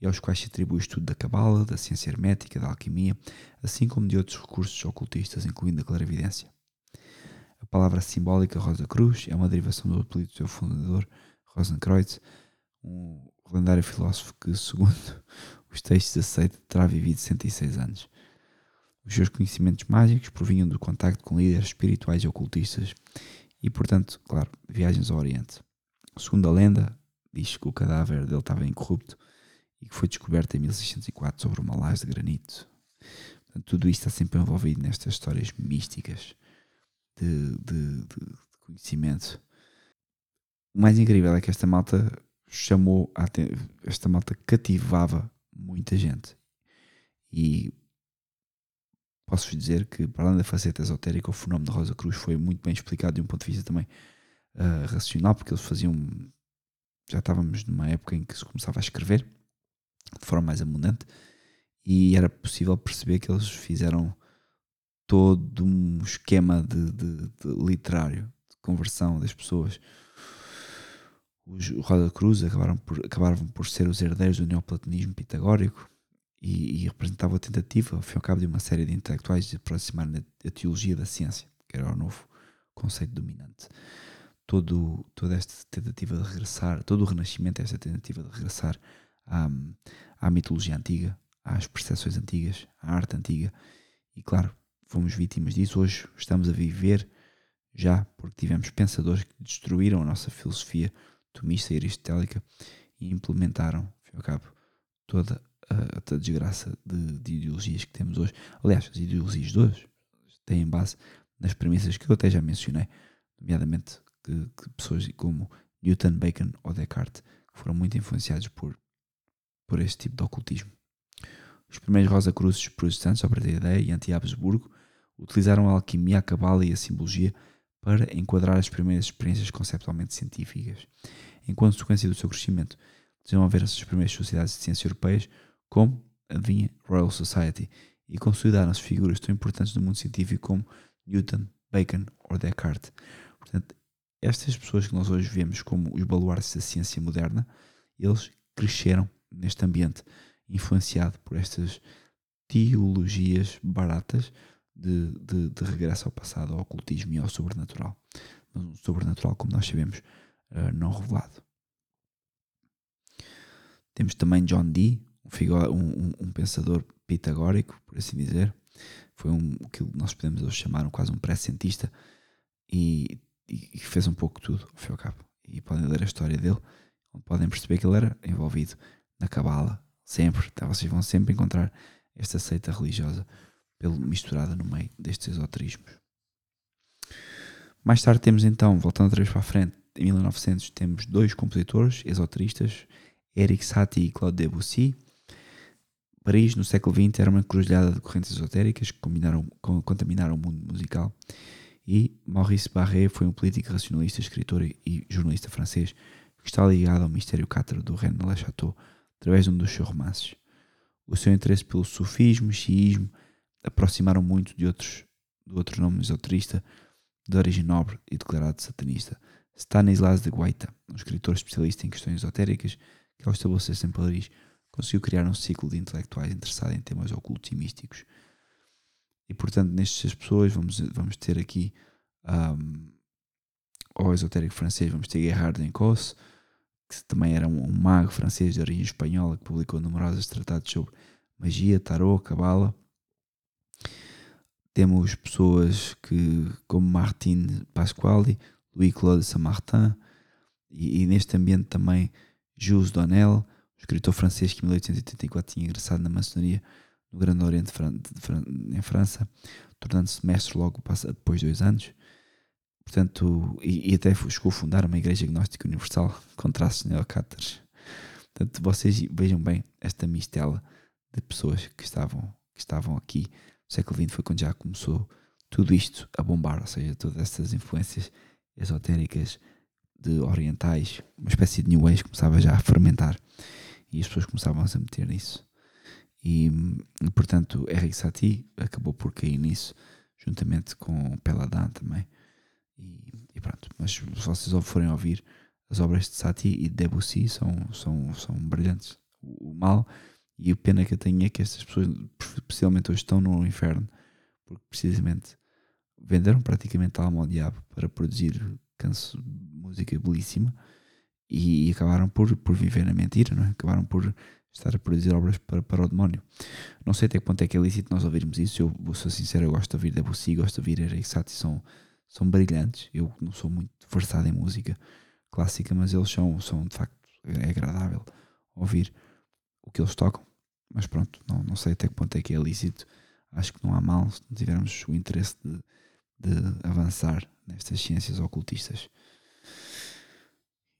e aos quais se atribui o estudo da cabala, da ciência hermética, da alquimia, assim como de outros recursos ocultistas, incluindo a clarividência. A palavra simbólica Rosa Cruz é uma derivação do apelido do seu fundador, Rosenkreuz, um lendário filósofo que, segundo os textos aceita, terá vivido 106 anos. Os seus conhecimentos mágicos provinham do contacto com líderes espirituais e ocultistas e, portanto, claro, viagens ao Oriente. Segundo a lenda, diz que o cadáver dele estava incorrupto e que foi descoberto em 1604 sobre uma laje de granito. Portanto, tudo isto está sempre envolvido nestas histórias místicas de, de, de conhecimento. O mais incrível é que esta malta chamou a esta malta cativava muita gente. E posso-vos dizer que, para além da faceta esotérica, o fenómeno da Rosa Cruz foi muito bem explicado de um ponto de vista também uh, racional, porque eles faziam. Já estávamos numa época em que se começava a escrever de forma mais abundante e era possível perceber que eles fizeram todo um esquema de, de, de literário, de conversão das pessoas os Roda Cruz acabaram por, acabaram por ser os herdeiros do neoplatonismo pitagórico e, e representavam a tentativa, ao fim e ao cabo, de uma série de intelectuais de aproximar a teologia da ciência, que era o novo conceito dominante. Todo, toda esta tentativa de regressar, todo o renascimento, esta tentativa de regressar à, à mitologia antiga, às percepções antigas, à arte antiga, e claro, fomos vítimas disso. Hoje estamos a viver já porque tivemos pensadores que destruíram a nossa filosofia tomista e aristotélica e implementaram, ao cabo, toda a, a desgraça de, de, ideologias que temos hoje. Aliás, as ideologias de hoje têm base nas premissas que eu até já mencionei, nomeadamente que, que pessoas como Newton, Bacon ou Descartes que foram muito influenciados por, por este tipo de ocultismo. Os primeiros Rosa Cruzes protestantes, a partir da ideia e anti-Habsburgo, utilizaram a alquimia, a cabala e a simbologia para enquadrar as primeiras experiências conceptualmente científicas. Em consequência do seu crescimento, desenvolveram-se as primeiras sociedades de ciência europeias como, adivinha, Royal Society, e consolidaram-se figuras tão importantes no mundo científico como Newton, Bacon ou Descartes. Portanto, estas pessoas que nós hoje vemos como os baluartes da ciência moderna, eles cresceram neste ambiente influenciado por estas teologias baratas de, de, de regresso ao passado, ao ocultismo e ao sobrenatural. Mas um sobrenatural, como nós sabemos, uh, não revelado. Temos também John Dee, um, um, um, pensador pitagórico, por assim dizer. Foi um, o que nós podemos hoje chamar um, quase um pré-cientista e, e, fez um pouco tudo, ao fim e ao cabo. E podem ler a história dele, podem perceber que ele era envolvido na cabala, sempre. Então vocês vão sempre encontrar esta seita religiosa misturada no meio destes esoterismos. Mais tarde temos então, voltando outra vez para a frente, em 1900 temos dois compositores esoteristas, Eric Satie e Claude Debussy. Paris, no século XX, era uma cruzilhada de correntes esotéricas que contaminaram o mundo musical. E Maurice Barré foi um político racionalista, escritor e jornalista francês que está ligado ao mistério cátaro do René Le Chateau através de um dos seus romances. O seu interesse pelo sufismo e xiismo aproximaram muito de outros, de outro nome esoterista de origem nobre e declarado satanista, Stanislas de Guaita, um escritor especialista em questões esotéricas que, ao estabelecer-se em Paris, conseguiu criar um ciclo de intelectuais interessados em temas ocultos e místicos. E, portanto, nestas seis pessoas, vamos, vamos ter aqui um, o esotérico francês, vamos ter Gerhard Encos, que também era um, mago francês de origem espanhola que publicou numerosos tratados sobre magia, tarot, cabala. Temos pessoas que, como Martin Pasquali, Louis-Claude Saint-Martin, e, e, neste ambiente também Jules Donnel, escritor francês que em 1884 tinha ingressado na maçonaria no Grande Oriente em França, tornando-se mestre logo depois de dois anos. Portanto, e, e até chegou a fundar uma igreja agnóstica universal com traços neocátaros. Portanto, vocês vejam bem esta mistela de pessoas que estavam, que estavam aqui. O século XX foi quando já começou tudo isto a bombar, ou seja, todas essas influências esotéricas de orientais, uma espécie de New Age começava já a fermentar e as pessoas começavam a se meter nisso. E, portanto, Eric Satie acabou por cair nisso, juntamente com Peladan também. E, e, pronto, mas se vocês forem ouvir, as obras de Satie e de Debussy são, são, são brilhantes. O, mal e o pena que eu tenho é que estas pessoas, especialmente hoje, estão no inferno, porque precisamente venderam praticamente a alma ao diabo para produzir canso, música belíssima e, e, acabaram por, por viver na mentira, não é? acabaram por estar a produzir obras para, para o demónio. Não sei até que ponto é que é lícito nós ouvirmos isso. Eu vou ser sincero, eu gosto de ouvir Debussy, gosto de ouvir Eric Satie, são, são brilhantes. Eu não sou muito versado em música clássica, mas eles são, são de facto, é agradável ouvir o que eles tocam. Mas pronto, não, não sei até que ponto é que é lícito. Acho que não há mal se tivermos o interesse de, de avançar nestas ciências ocultistas.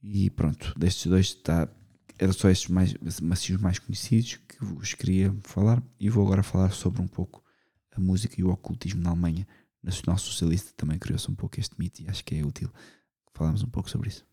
E pronto, destes dois está, eram só estes mais, macios mais conhecidos que vos queria falar. E vou agora falar sobre um pouco a música e o ocultismo na Alemanha. Nacional Socialista também criou-se um pouco este mito e acho que é útil falarmos um pouco sobre isso.